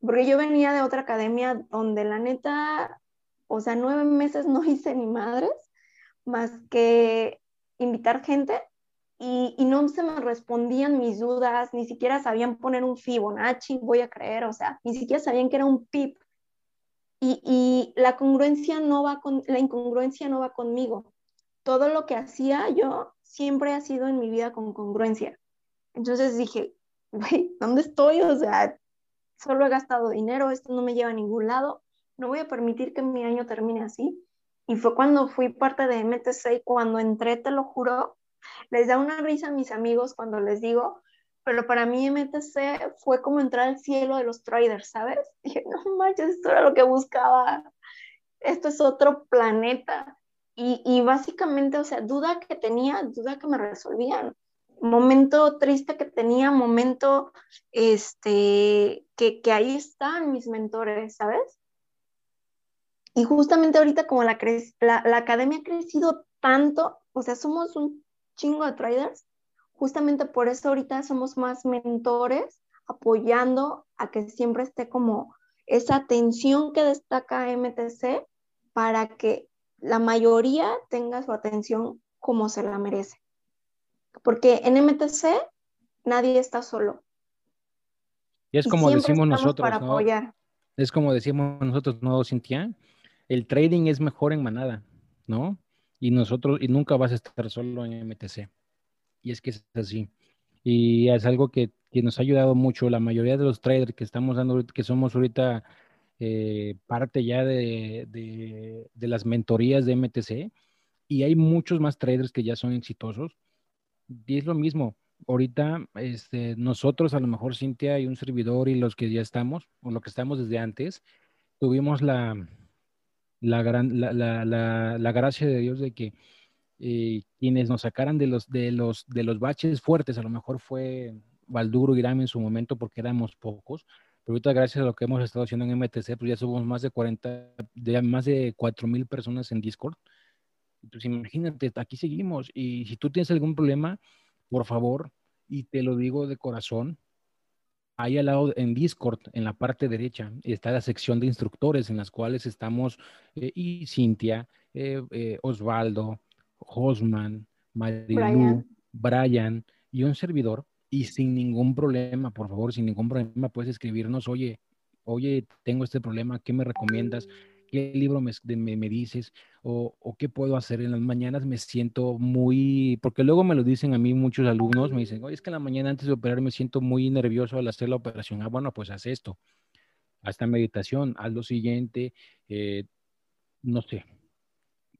Porque yo venía de otra academia donde la neta, o sea, nueve meses no hice ni madres, más que invitar gente y, y, no se me respondían mis dudas, ni siquiera sabían poner un Fibonacci, voy a creer, o sea, ni siquiera sabían que era un PIP. Y, la congruencia no va con, la incongruencia no va conmigo. Todo lo que hacía yo siempre ha sido en mi vida con congruencia. Entonces dije, güey, ¿dónde estoy? O sea, solo he gastado dinero, esto no me lleva a ningún lado, no voy a permitir que mi año termine así. Y fue cuando fui parte de MTC cuando entré, te lo juro, les da una risa a mis amigos cuando les digo, pero para mí MTC fue como entrar al cielo de los traders, ¿sabes? Dije, no manches, esto era lo que buscaba, esto es otro planeta. Y, y básicamente, o sea, duda que tenía, duda que me resolvían momento triste que tenía, momento este, que, que ahí están mis mentores, ¿sabes? Y justamente ahorita como la, la, la, academia ha crecido tanto, o sea, somos un chingo de traders, justamente por eso ahorita somos más mentores, apoyando a que siempre esté como esa atención que destaca MTC para que la mayoría tenga su atención como se la merece porque en MTC nadie está solo. Y es como decimos nosotros, ¿no? Es como decimos nosotros, ¿no, Cintia? El trading es mejor en manada, ¿no? Y nosotros, y nunca vas a estar solo en MTC. Y es que es así. Y es algo que, nos ha ayudado mucho. La mayoría de los traders que estamos dando, que somos ahorita eh, parte ya de, de las mentorías de MTC, y hay muchos más traders que ya son exitosos y es lo mismo. Ahorita, este, nosotros, a lo mejor Cintia y un servidor y los que ya estamos, o lo que estamos desde antes, tuvimos la, la, gran, la, la, la, gracia de Dios de que eh, quienes nos sacaran de los, de, los, de los baches fuertes, a lo mejor fue Valduro Irán en su momento porque éramos pocos, pero ahorita gracias a lo que hemos estado haciendo en MTC, pues ya somos más de 40, de más de 4 mil personas en Discord pues imagínate, aquí seguimos. Y si tú tienes algún problema, por favor, y te lo digo de corazón, ahí al lado en Discord, en la parte derecha, está la sección de instructores en las cuales estamos eh, y Cintia, eh, eh, Osvaldo, Josman, Marilu, Brian. y un servidor. Y sin ningún problema, por favor, sin ningún problema, puedes escribirnos, oye, oye, tengo este problema, ¿qué me recomiendas? ¿Qué libro me, me, dices? O, o, qué puedo hacer en las mañanas? Me siento muy, porque luego me lo dicen a mí muchos alumnos, me dicen, oye, es que en la mañana antes de operar me siento muy nervioso al hacer la operación. Ah, bueno, pues haz esto. Haz meditación, haz lo siguiente, eh, no sé.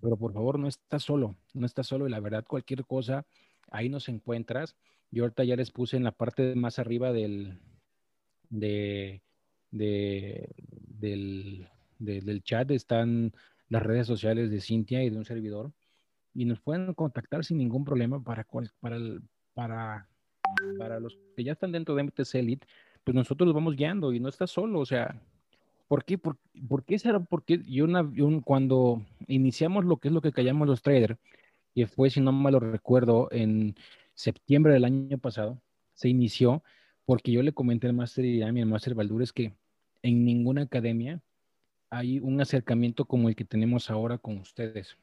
Pero por favor, no estás solo, no estás solo y la verdad, cualquier cosa, ahí nos encuentras. Yo ahorita ya les puse en la parte más arriba del, de, de, del, del chat están las redes sociales de Cintia y de un servidor y nos pueden contactar sin ningún problema para, para, para, para los que ya están dentro de MTC Elite, pues nosotros los vamos guiando y no estás solo, o sea, ¿por qué? ¿Por, por qué será? Porque yo, una, cuando iniciamos lo que es lo que callamos los traders, que fue, si no mal lo recuerdo, en septiembre del año pasado, se inició porque yo le comenté al máster Irami, al máster Valdures, que en ninguna academia hay un acercamiento como el que tenemos ahora con ustedes.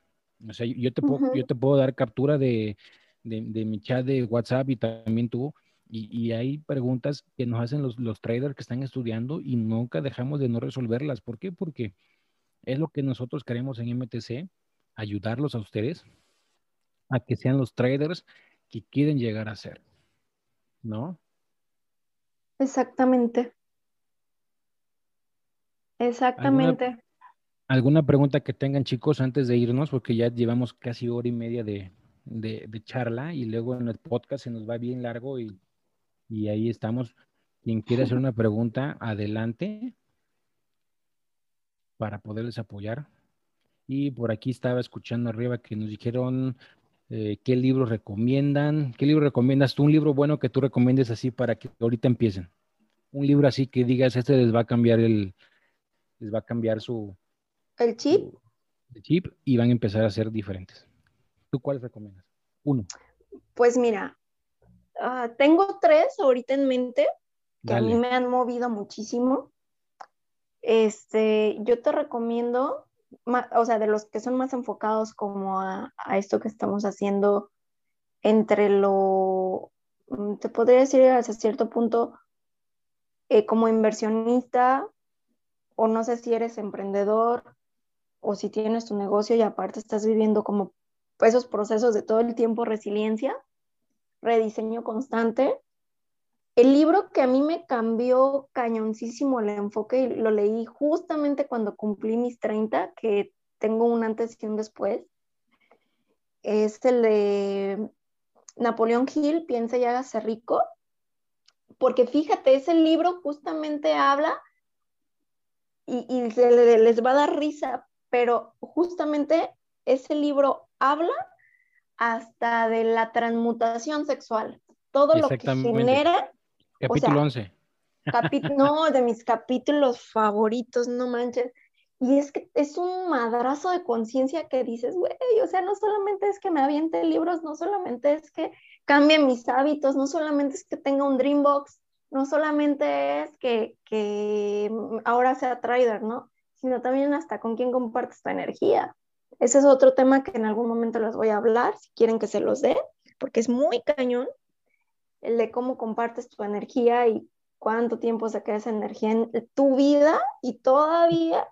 O sea, yo te puedo, yo te puedo dar captura de, de, mi chat de WhatsApp y también tú, y, y, hay preguntas que nos hacen los, los traders que están estudiando y nunca dejamos de no resolverlas. ¿Por qué? Porque es lo que nosotros queremos en MTC, ayudarlos a ustedes a que sean los traders que quieren llegar a ser. ¿No? Exactamente. Exactamente. ¿Alguna, pregunta que tengan chicos antes de irnos? Porque ya llevamos casi hora y media de, charla y luego en el podcast se nos va bien largo y, y ahí estamos. Quien quiera hacer una pregunta, adelante. para poderles apoyar. Y por aquí estaba escuchando arriba que nos dijeron eh, qué libros recomiendan. ¿Qué libro recomiendas tú? Un libro bueno que tú recomiendes así para que ahorita empiecen. Un libro así que digas, este les va a cambiar el, les va a cambiar su... ¿El chip? chip y van a empezar a ser diferentes. ¿Tú cuáles recomiendas? Uno. Pues mira, ah, tengo tres ahorita en mente que a mí me han movido muchísimo. Este, yo te recomiendo, o sea, de los que son más enfocados como a, esto que estamos haciendo entre lo, mm, te podría decir hasta cierto punto, eh, como inversionista, o no sé si eres emprendedor, o si tienes tu negocio y aparte estás viviendo como esos procesos de todo el tiempo, resiliencia, rediseño constante, el libro que a mí me cambió cañoncísimo el enfoque y lo leí justamente cuando cumplí mis 30, que tengo un antes y un después, es el de Napoleón Hill, Piensa y hágase rico, porque fíjate, ese libro justamente habla y, les va a dar risa, pero justamente ese libro habla hasta de la transmutación sexual, todo lo que genera Capítulo 11. no, de mis capítulos favoritos, no manches. Y es que es un madrazo de conciencia que dices, güey, o sea, no solamente es que me aviente libros, no solamente es que cambie mis hábitos, no solamente es que tenga un Dreambox, no solamente es que, que ahora sea trader, ¿no? Sino también hasta con quién compartes tu energía. Ese es otro tema que en algún momento les voy a hablar, si quieren que se los dé, porque es muy cañón el de cómo compartes tu energía y cuánto tiempo se queda esa energía en tu vida y todavía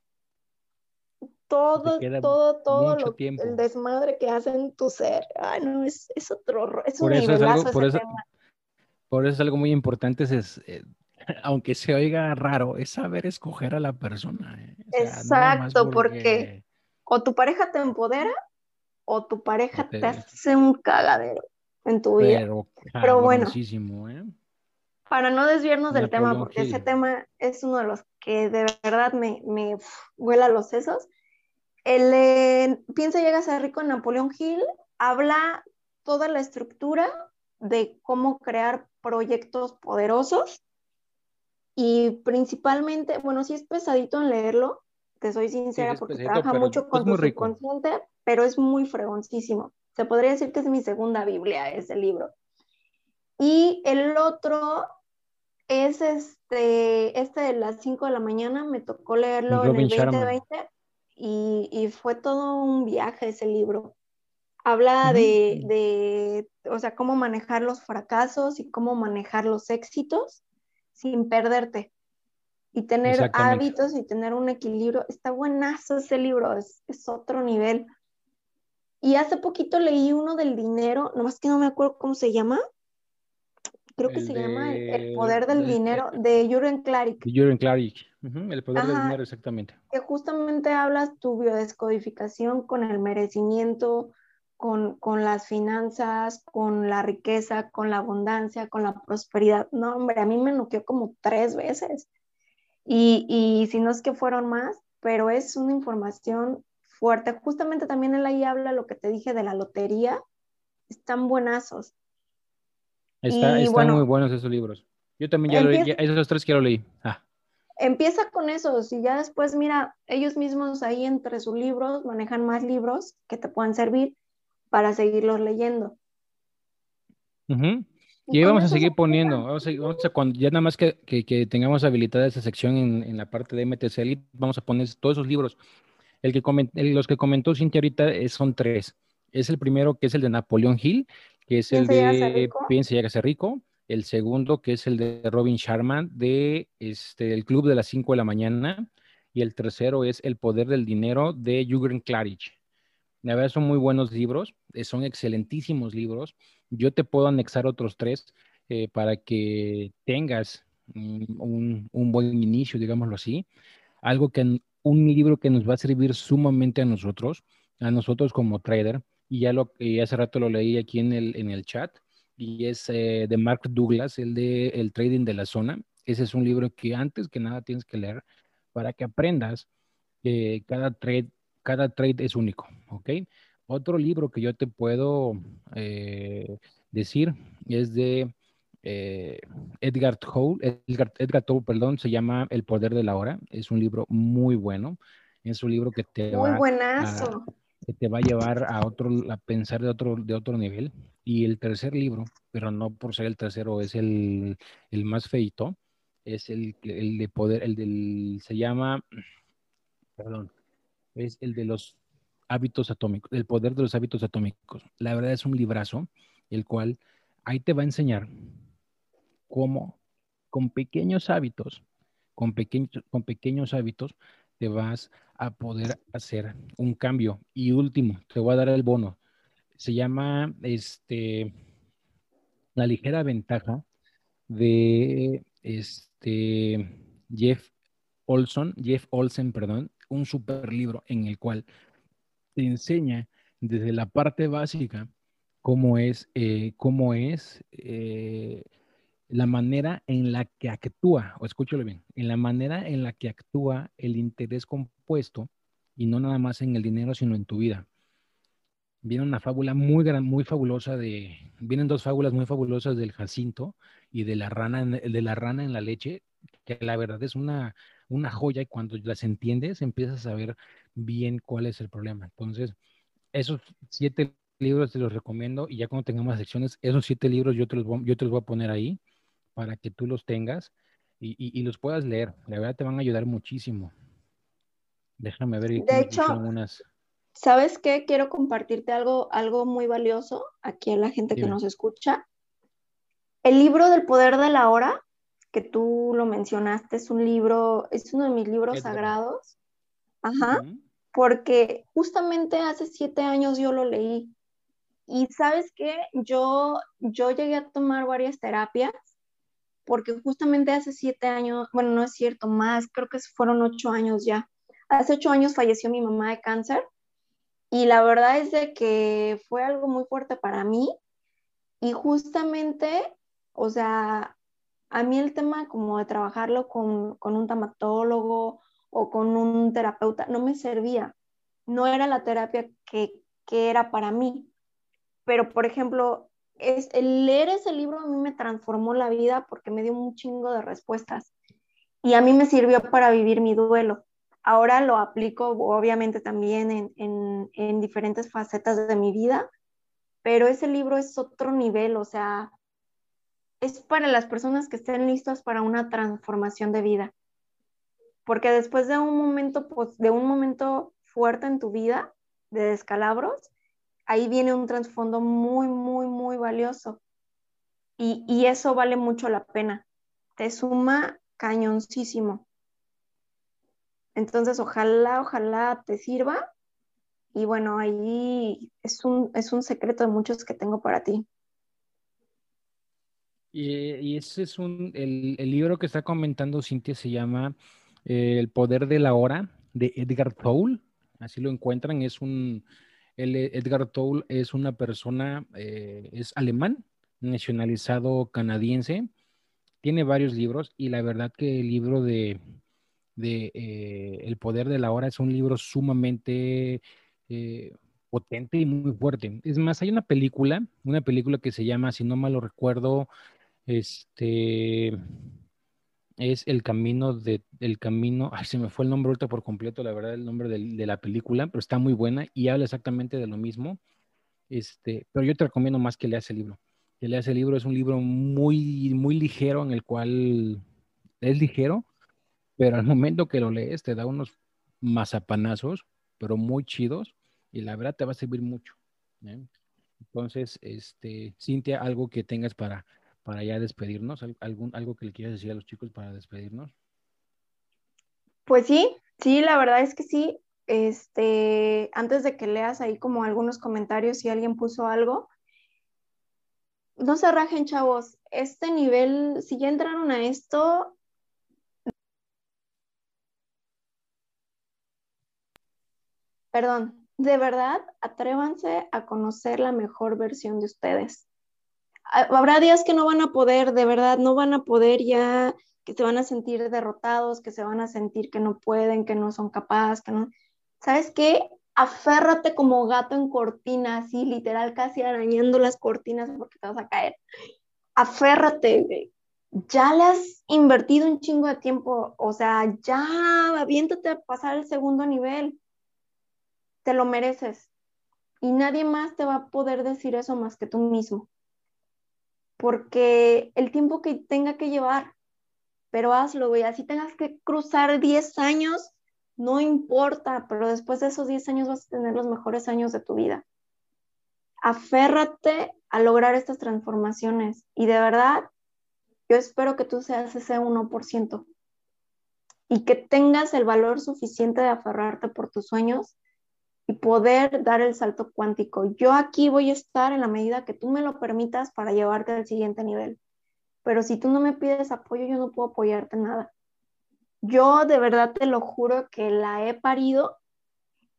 todo, todo, todo lo, el desmadre que hace en tu ser. Ay, no, es, es otro, es un por eso es algo, por, eso, por eso es algo muy importante, es, eh, aunque se oiga raro, es saber escoger a la persona. Eh. Exacto, porque... o tu pareja te empodera o tu pareja te hace un cagadero en tu vida. Pero, bueno, ¿eh? para no desviarnos del tema, porque ese tema es uno de los que de verdad me, me vuela los sesos. El Piensa llega a ser rico en Napoleón Hill habla toda la estructura de cómo crear proyectos poderosos y principalmente, bueno, sí es pesadito en leerlo, te soy sincera, porque trabaja mucho con tu subconsciente, pero es muy fregoncísimo. Se podría decir que es mi segunda Biblia ese libro. Y el otro es este, este de las 5 de la mañana, me tocó leerlo en el 2020 y, y, fue todo un viaje ese libro. Habla de, de, o sea, cómo manejar los fracasos y cómo manejar los éxitos sin perderte y tener hábitos y tener un equilibrio. Está buenazo ese libro, es, es otro nivel. Y hace poquito leí uno del dinero, nomás que no me acuerdo cómo se llama. Creo que se llama El poder del dinero de Jürgen Klarik. Jürgen Klarik, el poder del dinero, exactamente. Que justamente hablas tu biodescodificación con el merecimiento, con, con, las finanzas, con la riqueza, con la abundancia, con la prosperidad. No, hombre, a mí me noqueó como tres veces. Y, y si no es que fueron más, pero es una información fuerte. Justamente también él ahí habla lo que te dije de la lotería. Están buenazos. están muy buenos esos libros. Yo también ya, leí, esos tres que lo leí. Ah. Empieza con esos y ya después, mira, ellos mismos ahí entre sus libros manejan más libros que te puedan servir para seguirlos leyendo. Y vamos a seguir poniendo, vamos a, cuando ya nada más que, tengamos habilitada esa sección en, en, la parte de MTC vamos a poner todos esos libros. El que los que comentó Cintia ahorita son tres. Es el primero que es el de Napoleón Hill, que es el de Piensa y hágase rico. El segundo que es el de Robin Sharman de este, el Club de las 5 de la mañana. Y el tercero es El poder del dinero de Jürgen Klarich. La verdad son muy buenos libros, eh, son excelentísimos libros. Yo te puedo anexar otros tres eh, para que tengas un, buen inicio, digámoslo así. Algo que un libro que nos va a servir sumamente a nosotros, a nosotros como trader, y ya lo hace rato lo leí aquí en el, en el chat, y es eh, de Mark Douglas, el de El Trading de la Zona. Ese es un libro que antes que nada tienes que leer para que aprendas que cada trade, cada trade es único, ¿ok? Otro libro que yo te puedo eh, decir es de eh, Edgar Tolle, Edgar, Edgar Tolle, perdón, se llama El Poder de la Hora. Es un libro muy bueno. Es un libro que te muy buenazo. A, que te va a llevar a otro, a pensar de otro, de otro nivel. Y el tercer libro, pero no por ser el tercero, es el, el más feito, es el, el de poder, el del, se llama, perdón, es el de los hábitos atómicos, el poder de los hábitos atómicos. La verdad es un librazo, el cual ahí te va a enseñar cómo con pequeños hábitos, con pequeños, con pequeños hábitos, te vas a poder hacer un cambio. Y último, te voy a dar el bono. Se llama este La ligera ventaja de este Jeff Olson, Jeff Olsen, perdón, un super libro en el cual te enseña desde la parte básica cómo es, eh, cómo es eh, la manera en la que actúa, o escúchalo bien, en la manera en la que actúa el interés compuesto y no nada más en el dinero, sino en tu vida. Viene una fábula muy muy fabulosa de, vienen dos fábulas muy fabulosas del Jacinto y de la rana, de la rana en la leche, que la verdad es una, una joya y cuando las entiendes empiezas a saber bien cuál es el problema. Entonces, esos siete libros te los recomiendo y ya cuando tengamos secciones, esos siete libros yo te los yo te los voy a poner ahí para que tú los tengas y, los puedas leer. La verdad te van a ayudar muchísimo. Déjame ver. De hecho, ¿sabes qué? Quiero compartirte algo, algo muy valioso aquí a la gente que nos escucha. El libro del poder de la hora, que tú lo mencionaste, es un libro, es uno de mis libros sagrados. Ajá. Porque justamente hace siete años yo lo leí. Y sabes qué, yo, yo llegué a tomar varias terapias porque justamente hace siete años, bueno, no es cierto, más, creo que fueron ocho años ya. Hace ocho años falleció mi mamá de cáncer y la verdad es de que fue algo muy fuerte para mí y justamente, o sea, a mí el tema como de trabajarlo con, con un tamatólogo o con un terapeuta no me servía, no era la terapia que, que era para mí. Pero, por ejemplo, es, el leer ese libro a mí me transformó la vida porque me dio un chingo de respuestas y a mí me sirvió para vivir mi duelo. Ahora lo aplico obviamente también en, diferentes facetas de mi vida, pero ese libro es otro nivel, o sea, es para las personas que estén listas para una transformación de vida. Porque después de un momento, pues, de un momento fuerte en tu vida, de descalabros, ahí viene un trasfondo muy, muy, muy valioso. Y, eso vale mucho la pena. Te suma cañoncísimo. Entonces, ojalá, ojalá te sirva. Y bueno, ahí es un, es un secreto de muchos que tengo para ti. Y, ese es un, el, libro que está comentando Cintia se llama eh, El poder de la hora de Edgar Tolle. Así lo encuentran, es un, Edgar Toll es una persona, eh, es alemán, nacionalizado canadiense, tiene varios libros y la verdad que el libro de, eh, El poder de la hora es un libro sumamente eh, potente y muy fuerte. Es más, hay una película, una película que se llama, si no mal lo recuerdo, este es el camino de el camino, ay, se me fue el nombre ahorita por completo, la verdad, el nombre de, la película, pero está muy buena y habla exactamente de lo mismo. Este, pero yo te recomiendo más que leas el libro. Que leas el libro, es un libro muy, muy ligero en el cual es ligero, pero al momento que lo lees te da unos mazapanazos, pero muy chidos, y la verdad te va a servir mucho. ¿eh? Entonces, este, Cintia, algo que tengas para, para ya despedirnos? ¿Algún, ¿Algo que le quieras decir a los chicos para despedirnos? Pues sí, sí, la verdad es que sí. Este, antes de que leas ahí como algunos comentarios, si alguien puso algo, no se rajen, chavos. Este nivel, si ya entraron a esto, perdón, de verdad, atrévanse a conocer la mejor versión de ustedes habrá días que no van a poder, de verdad, no van a poder ya que se van a sentir derrotados, que se van a sentir que no pueden, que no son capaces, que no... ¿Sabes qué? Aférrate como gato en cortina, así literal casi arañando las cortinas porque te vas a caer. Aférrate, ya le has invertido un chingo de tiempo, o sea, ya aviéntate a pasar el segundo nivel. Te lo mereces. Y nadie más te va a poder decir eso más que tú mismo. Porque el tiempo que tenga que llevar, pero hazlo, güey. Así tengas que cruzar 10 años, no importa, pero después de esos 10 años vas a tener los mejores años de tu vida. Aférrate a lograr estas transformaciones y de verdad, yo espero que tú seas ese 1% y que tengas el valor suficiente de aferrarte por tus sueños y poder dar el salto cuántico. Yo aquí voy a estar en la medida que tú me lo permitas para llevarte al siguiente nivel pero si tú no me pides apoyo, yo no puedo apoyarte nada. Yo de verdad te lo juro que la he parido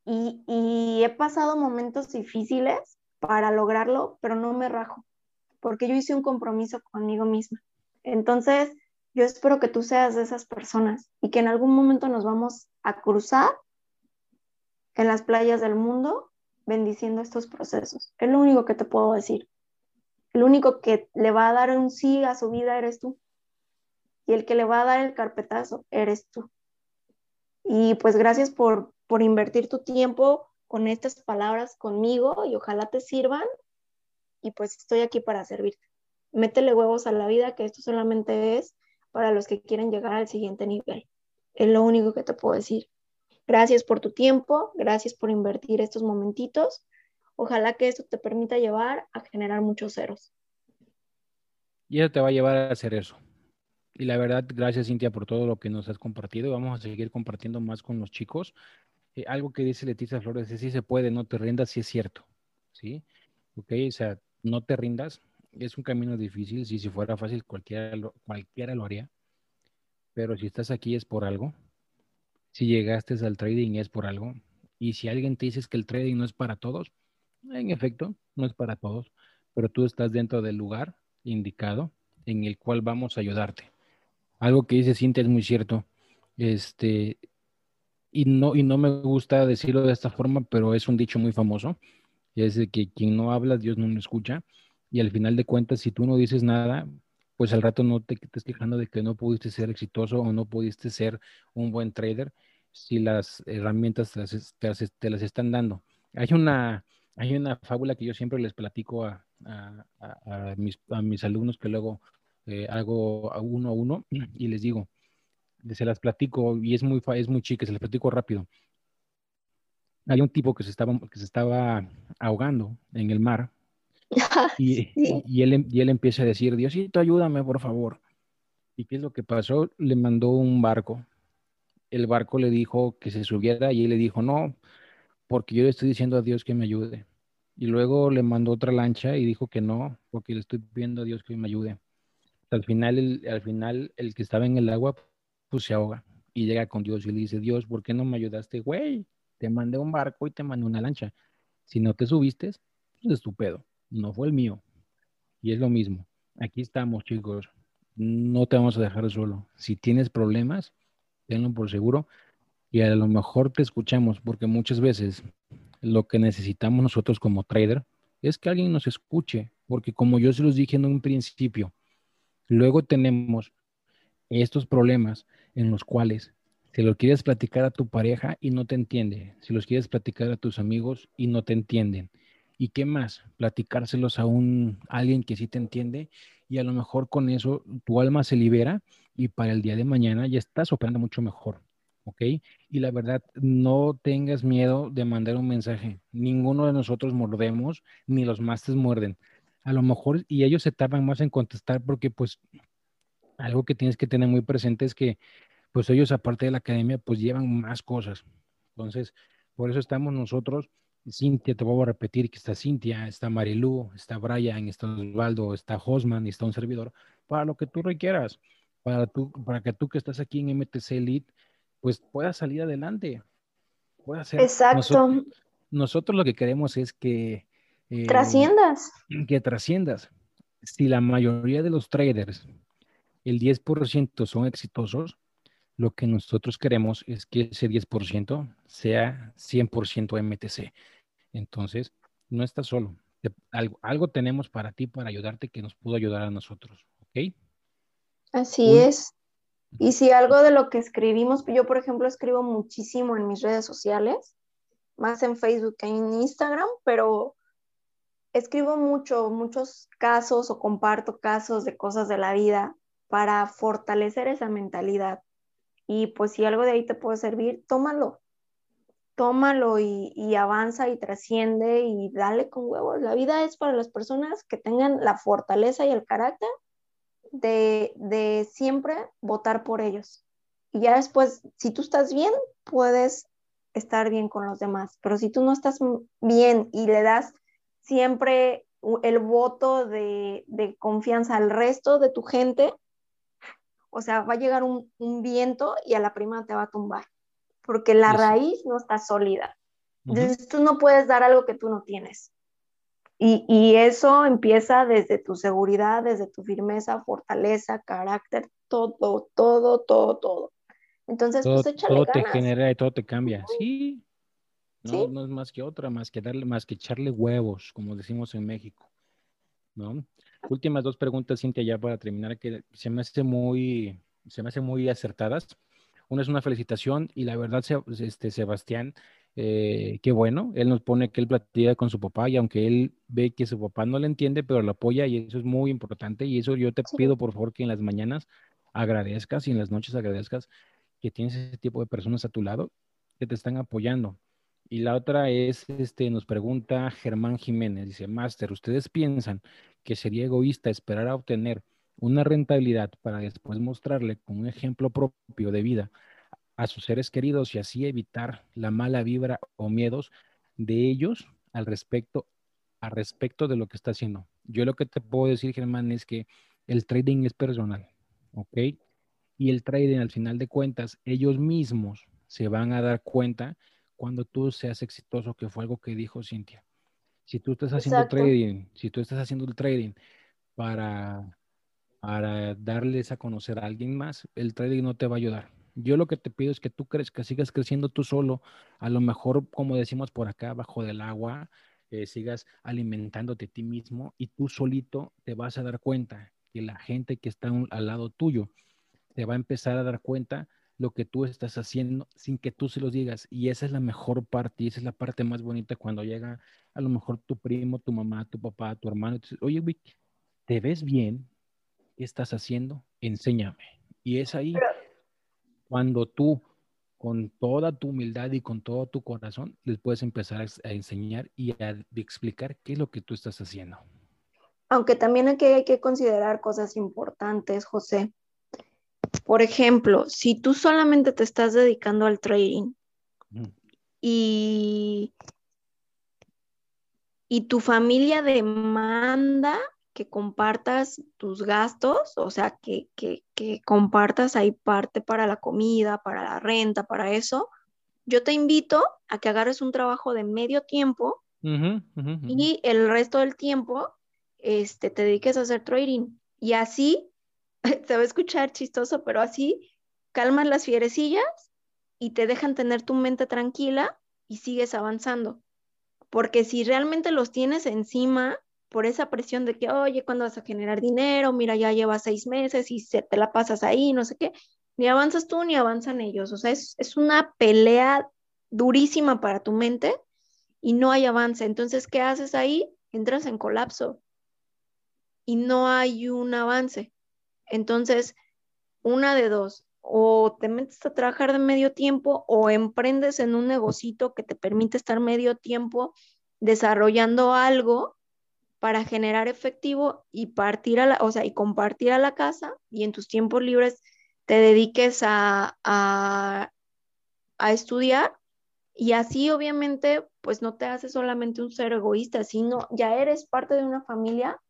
y, y he pasado momentos difíciles para lograrlo, pero no me rajo, porque yo hice un compromiso conmigo misma. Entonces, yo espero que tú seas de esas personas y que en algún momento nos vamos a cruzar en las playas del mundo bendiciendo estos procesos. Es lo único que te puedo decir el único que le va a dar un sí a su vida eres tú. Y el que le va a dar el carpetazo eres tú. Y pues gracias por, por invertir tu tiempo con estas palabras conmigo y ojalá te sirvan. Y pues estoy aquí para servirte. Métele huevos a la vida, que esto solamente es para los que quieren llegar al siguiente nivel. Es lo único que te puedo decir. Gracias por tu tiempo, gracias por invertir estos momentitos Ojalá que esto te permita llevar a generar muchos ceros. Y eso te va a llevar a hacer eso. Y la verdad, gracias Cintia por todo lo que nos has compartido. Vamos a seguir compartiendo más con los chicos. Eh, algo que dice Leticia Flores es, sí se puede, no te rindas, sí es cierto. ¿Sí? Ok, o sea, no te rindas. Es un camino difícil. Si, si fuera fácil, cualquiera cualquiera lo haría. Pero si estás aquí es por algo. Si llegaste al trading es por algo. Y si alguien te dice que el trading no es para todos, en efecto, no es para todos, pero tú estás dentro del lugar indicado en el cual vamos a ayudarte. Algo que dice Cintia es muy cierto. Este, y no, y no me gusta decirlo de esta forma, pero es un dicho muy famoso. es de que quien no habla, Dios no lo escucha. Y al final de cuentas, si tú no dices nada, pues al rato no te estés quejando de que no pudiste ser exitoso o no pudiste ser un buen trader si las herramientas te las están dando. Hay una, hay una fábula que yo siempre les platico a, mis, alumnos que luego eh, hago uno a uno y les digo, se las platico y es muy, es muy chica, se las platico rápido. Hay un tipo que se estaba, que se estaba ahogando en el mar y, y, él, y él empieza a decir, Diosito, ayúdame, por favor. ¿Y qué es lo que pasó? Le mandó un barco. El barco le dijo que se subiera y él le dijo, no, porque yo le estoy diciendo a Dios que me ayude. Y luego le mandó otra lancha y dijo que no, porque le estoy pidiendo a Dios que me ayude. Al final, el, al final, el que estaba en el agua, pues se ahoga y llega con Dios y le dice, Dios, ¿por qué no me ayudaste? Güey, te mandé un barco y te mandé una lancha. Si no te subiste, pues es tu pedo. No fue el mío. Y es lo mismo. Aquí estamos, chicos. No te vamos a dejar solo. Si tienes problemas, tenlo por seguro y a lo mejor te escuchamos, porque muchas veces lo que necesitamos nosotros como trader es que alguien nos escuche, porque como yo se los dije en un principio, luego tenemos estos problemas en los cuales si lo quieres platicar a tu pareja y no te entiende, si los quieres platicar a tus amigos y no te entienden. ¿Y qué más? Platicárselos a un alguien que sí te entiende y a lo mejor con eso tu alma se libera y para el día de mañana ya estás operando mucho mejor. ¿ok? Y la verdad, no tengas miedo de mandar un mensaje. Ninguno de nosotros mordemos, ni los másteres muerden. A lo mejor, y ellos se tardan más en contestar porque pues algo que tienes que tener muy presente es que pues ellos aparte de la academia pues llevan más cosas. Entonces, por eso estamos nosotros. Cintia, te voy a repetir que está Cintia, está Marilú, está Brian, está Osvaldo, está Hosman está un servidor, para lo que tú requieras, para, tú, para que tú que estás aquí en MTC Elite, pues pueda salir adelante. Pueda ser. Exacto. Nosotros, lo que queremos es que... Eh, trasciendas. Que trasciendas. Si la mayoría de los traders el 10% son exitosos, lo que nosotros queremos es que ese 10% sea 100% MTC. Entonces, no estás solo. algo, algo, tenemos para ti, para ayudarte, que nos pudo ayudar a nosotros. ¿Ok? Así es. Y si algo de lo que escribimos, yo por ejemplo escribo muchísimo en mis redes sociales, más en Facebook que en Instagram, pero escribo mucho, muchos casos o comparto casos de cosas de la vida para fortalecer esa mentalidad. Y pues si algo de ahí te puede servir, tómalo, tómalo y, avanza y trasciende y dale con huevos. La vida es para las personas que tengan la fortaleza y el carácter de, de siempre votar por ellos. Y ya después, si tú estás bien, puedes estar bien con los demás. Pero si tú no estás bien y le das siempre el voto de, confianza al resto de tu gente, o sea, va a llegar un, viento y a la prima te va a tumbar, porque la raíz no está sólida. Entonces tú no puedes dar algo que tú no tienes. Y, y, eso empieza desde tu seguridad, desde tu firmeza, fortaleza, carácter, todo, todo, todo, todo. Entonces, pues échale Todo te genera y todo te cambia. Sí, no, no es más que otra, más que darle, más que echarle huevos, como decimos en México. ¿No? Últimas dos preguntas, Cintia, ya para terminar, que se me hace muy, se me hace muy acertadas. Una es una felicitación y la verdad, este, Sebastián, eh, qué bueno, él nos pone que él platica con su papá y aunque él ve que su papá no le entiende, pero lo apoya y eso es muy importante y eso yo te pido por favor que en las mañanas agradezcas y en las noches agradezcas que tienes ese tipo de personas a tu lado que te están apoyando. Y la otra es, este, nos pregunta Germán Jiménez, dice, Master, ¿ustedes piensan que sería egoísta esperar a obtener una rentabilidad para después mostrarle con un ejemplo propio de vida a sus seres queridos y así evitar la mala vibra o miedos de ellos al respecto, al respecto de lo que está haciendo? Yo lo que te puedo decir, Germán, es que el trading es personal, ¿ok? Y el trading, al final de cuentas, ellos mismos se van a dar cuenta cuando tú seas exitoso, que fue algo que dijo Cintia. Si tú estás haciendo trading, si tú estás haciendo el trading para, para darles a conocer a alguien más, el trading no te va a ayudar. Yo lo que te pido es que tú crees que sigas creciendo tú solo, a lo mejor, como decimos por acá, bajo del agua, eh, sigas alimentándote a ti mismo y tú solito te vas a dar cuenta que la gente que está al lado tuyo te va a empezar a dar cuenta lo que tú estás haciendo sin que tú se los digas. Y esa es la mejor parte, y esa es la parte más bonita cuando llega a lo mejor tu primo, tu mamá, tu papá, tu hermano, y te dice, oye, Vic, ¿te ves bien? ¿Qué estás haciendo? Enséñame. Y es ahí cuando tú, con toda tu humildad y con todo tu corazón, les puedes empezar a, enseñar y a explicar qué es lo que tú estás haciendo. Aunque también aquí hay que considerar cosas importantes, José. Por ejemplo, si tú solamente te estás dedicando al trading y, y tu familia demanda que compartas tus gastos, o sea, que, compartas ahí parte para la comida, para la renta, para eso, yo te invito a que agarres un trabajo de medio tiempo y el resto del tiempo este, te dediques a hacer trading. Y así se va a escuchar chistoso, pero así calman las fierecillas y te dejan tener tu mente tranquila y sigues avanzando. Porque si realmente los tienes encima por esa presión de que, oye, ¿cuándo vas a generar dinero? Mira, ya llevas seis meses y se te la pasas ahí, no sé qué. Ni avanzas tú ni avanzan ellos. O sea, es, es una pelea durísima para tu mente y no hay avance. Entonces, ¿qué haces ahí? Entras en colapso y no hay un avance. Entonces, una de dos, o te metes a trabajar de medio tiempo o emprendes en un negocito que te permite estar medio tiempo desarrollando algo para generar efectivo y partir a la, o sea, y compartir a la casa y en tus tiempos libres te dediques a, a, a estudiar y así obviamente pues no te haces solamente un ser egoísta, sino ya eres parte de una familia,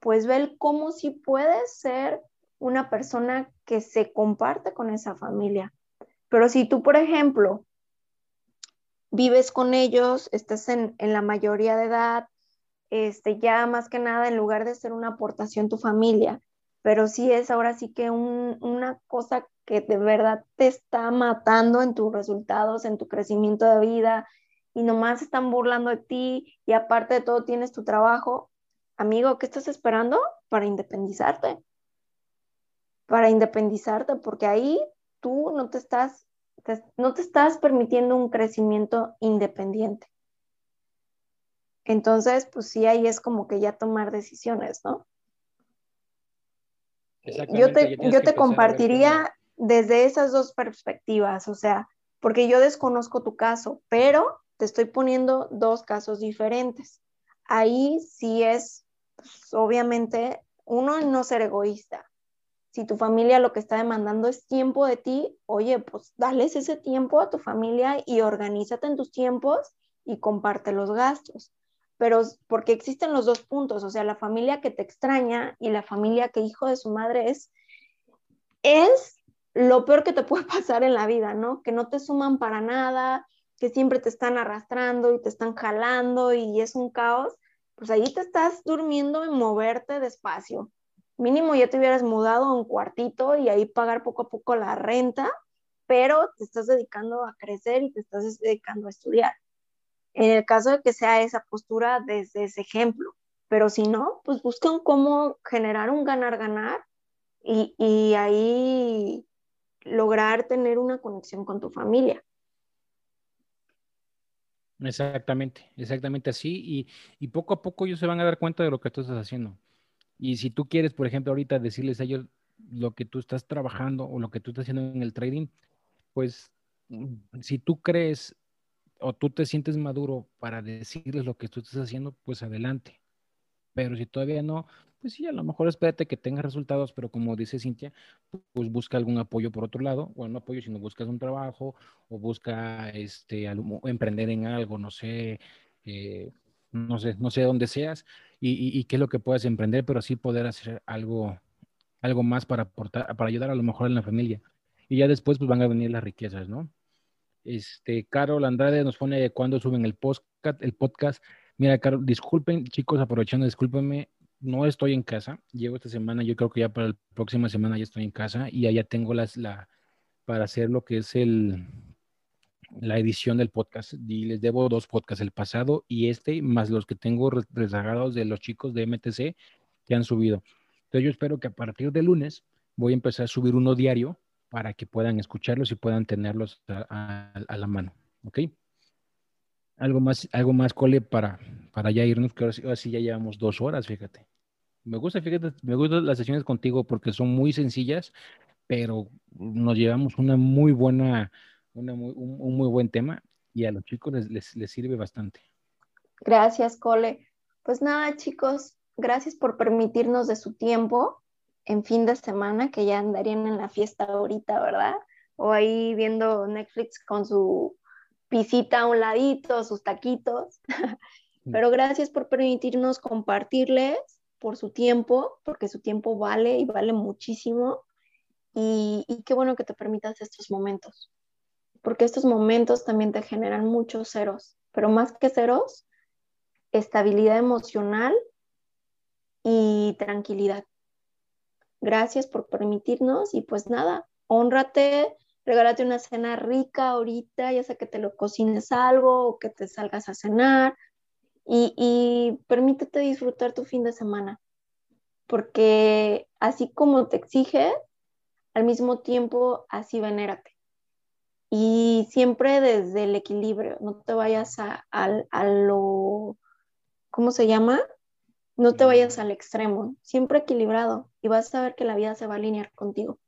pues ve cómo si puedes ser una persona que se comparte con esa familia. Pero si tú, por ejemplo, vives con ellos, estás en, la mayoría de edad, este, ya más que nada, en lugar de ser una aportación tu familia, pero sí es ahora sí que una cosa que de verdad te está matando en tus resultados, en tu crecimiento de vida, y nomás están burlando de ti, y aparte de todo tienes tu trabajo, amigo, ¿qué estás esperando para independizarte? Para independizarte, porque ahí tú no te estás, no te estás permitiendo un crecimiento independiente. Entonces, pues sí, ahí es como que ya tomar decisiones, ¿no? Yo te, yo te compartiría desde esas dos perspectivas, o sea, porque yo desconozco tu caso, pero te estoy poniendo dos casos diferentes. Ahí sí es, pues, obviamente, uno, no ser egoísta. Si tu familia lo que está demandando es tiempo de ti, oye, pues dales ese tiempo a tu familia y organízate en tus tiempos y comparte los gastos. Pero porque existen los dos puntos, o sea, la familia que te extraña y la familia que hijo de su madre es, es lo peor que te puede pasar en la vida, ¿no? Que no te suman para nada, que siempre te están arrastrando y te están jalando y es un caos, pues ahí te estás durmiendo en moverte despacio. Mínimo ya te hubieras mudado a un cuartito y ahí pagar poco a poco la renta, pero te estás dedicando a crecer y te estás dedicando a estudiar. En el caso de que sea esa postura desde ese ejemplo, pero si no, pues buscan cómo generar un ganar-ganar y, y ahí lograr tener una conexión con tu familia. Exactamente, exactamente así. Y, poco a poco ellos se van a dar cuenta de lo que tú estás haciendo. Y si tú quieres, por ejemplo, ahorita decirles a ellos lo que tú estás trabajando o lo que tú estás haciendo en el trading, pues mm, si tú crees o tú te sientes maduro para decirles lo que tú estás haciendo, pues adelante. Pero si todavía no, pues sí, a lo mejor espérate que tengas resultados, pero como dice Cintia, pues busca algún apoyo por otro lado, bueno, no apoyo, sino buscas un trabajo o busca este, emprender en algo, no sé, eh, no sé, no sé dónde seas y, qué es lo que puedes emprender, pero sí poder hacer algo, algo más para aportar, para ayudar a lo mejor en la familia. Y ya después pues van a venir las riquezas, ¿no? Este, Carol Andrade nos pone cuando suben el podcast, el podcast. Mira, Carol, disculpen, chicos, aprovechando, discúlpenme, no estoy en casa. Llevo esta semana, yo creo que ya para la próxima semana ya estoy en casa y allá tengo las, la, para hacer lo que es el, la edición del podcast. Y les debo dos podcasts, el pasado y este, más los que tengo rezagados de los chicos de MTC que han subido. Entonces yo espero que a partir de lunes voy a empezar a subir uno diario para que puedan escucharlos y puedan tenerlos a, la mano. ¿Ok? Algo más, algo más, Cole, para, para ya irnos, que ahora sí, ya llevamos dos horas, fíjate. Me gusta, fíjate, me gustan las sesiones contigo porque son muy sencillas, pero nos llevamos una muy buena, una un, muy buen tema y a los chicos les, les, sirve bastante. Gracias, Cole. Pues nada, chicos, gracias por permitirnos de su tiempo en fin de semana, que ya andarían en la fiesta ahorita, ¿verdad? O ahí viendo Netflix con su pisita a un ladito, sus taquitos. Pero gracias por permitirnos compartirles por su tiempo, porque su tiempo vale y vale muchísimo. Y, qué bueno que te permitas estos momentos, porque estos momentos también te generan muchos ceros, pero más que ceros, estabilidad emocional y tranquilidad. Gracias por permitirnos y pues nada, honrate, regálate una cena rica ahorita, ya sea que te lo cocines algo o que te salgas a cenar y, permítete disfrutar tu fin de semana, porque así como te exige, al mismo tiempo así venérate. Y siempre desde el equilibrio, no te vayas a, a lo, ¿cómo se llama? No te vayas mm. al extremo, siempre equilibrado y vas a ver que la vida se va a alinear contigo.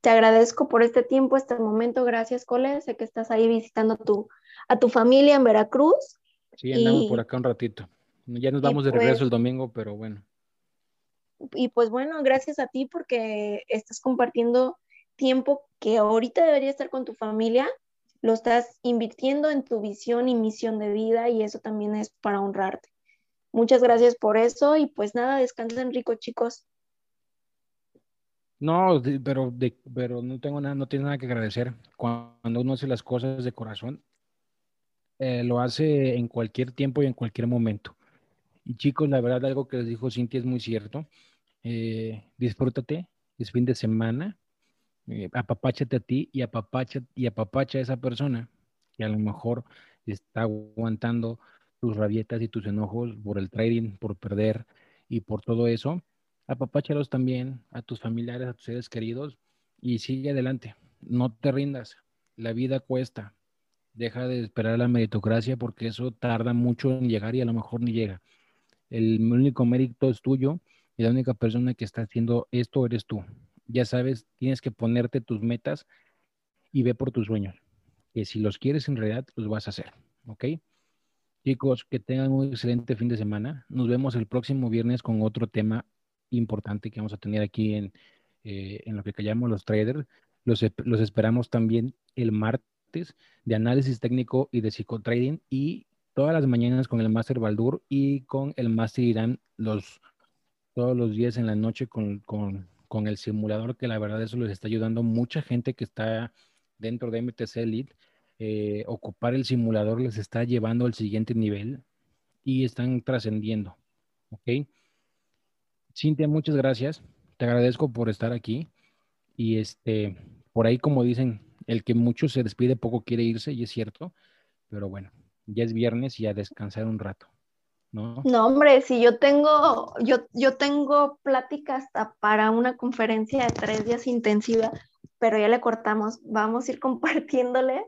Te agradezco por este tiempo, este momento. Gracias, Cole. Sé que estás ahí visitando tu, a tu familia en Veracruz. Sí, andamos por acá un ratito. Ya nos vamos de regreso pues el domingo, pero bueno. Y pues bueno, gracias a ti porque estás compartiendo tiempo que ahorita debería estar con tu familia, lo estás invirtiendo en tu visión y misión de vida y eso también es para honrarte. Muchas gracias por eso y pues nada, descansen rico chicos. No, pero, pero no tengo nada, no tiene nada que agradecer. Cuando uno hace las cosas de corazón, eh, lo hace en cualquier tiempo y en cualquier momento. Y chicos, la verdad, algo que les dijo Cintia es muy cierto. eh, disfrútate, es fin de semana, apapáchate a ti y apapacha, y apapacha a esa persona que a lo mejor está aguantando tus rabietas y tus enojos por el trading, por perder y por todo eso. Apapáchalos también a tus familiares, a tus seres queridos y sigue adelante. No te rindas. La vida cuesta. Deja de esperar la meritocracia porque eso tarda mucho en llegar y a lo mejor ni llega. El único mérito es tuyo y la única persona que está haciendo esto eres tú. Ya sabes, tienes que ponerte tus metas y ve por tus sueños. Que si los quieres en realidad, los vas a hacer. ¿Ok? Chicos, que tengan un excelente fin de semana. Nos vemos el próximo viernes con otro tema importante que vamos a tener aquí en, eh, en lo que llamamos los traders. Los, los esperamos también el martes de análisis técnico y de psicotrading y todas las mañanas con el Master Baldur y con el Master Irán los, todos los días en la noche con, el simulador, que la verdad eso les está ayudando mucha gente que está dentro de MTC Elite. Eh, ocupar el simulador les está llevando al siguiente nivel y están trascendiendo. ¿Ok? Cintia, muchas gracias. Te agradezco por estar aquí. Y este, por ahí, como dicen, el que mucho se despide, poco quiere irse, y es cierto. Pero bueno, ya es viernes y a descansar un rato. ¿No? no, hombre, si yo tengo, yo, yo tengo plática hasta para una conferencia de tres días intensiva, pero ya le cortamos. Vamos a ir compartiéndole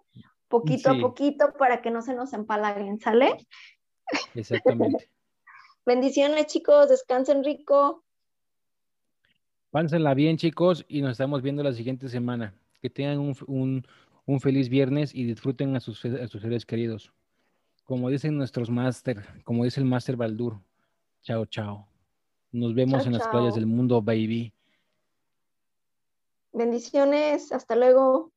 poquito a poquito para que no se nos empalaguen, ¿sale? Exactamente. Bendiciones, chicos, descansen rico. Pánsenla bien, chicos, y nos estamos viendo la siguiente semana. Que tengan un, feliz viernes y disfruten a sus, seres queridos. Como dicen nuestros máster, como dice el máster Baldur. Chao, chao. Nos vemos en las playas del mundo, baby. Bendiciones, hasta luego.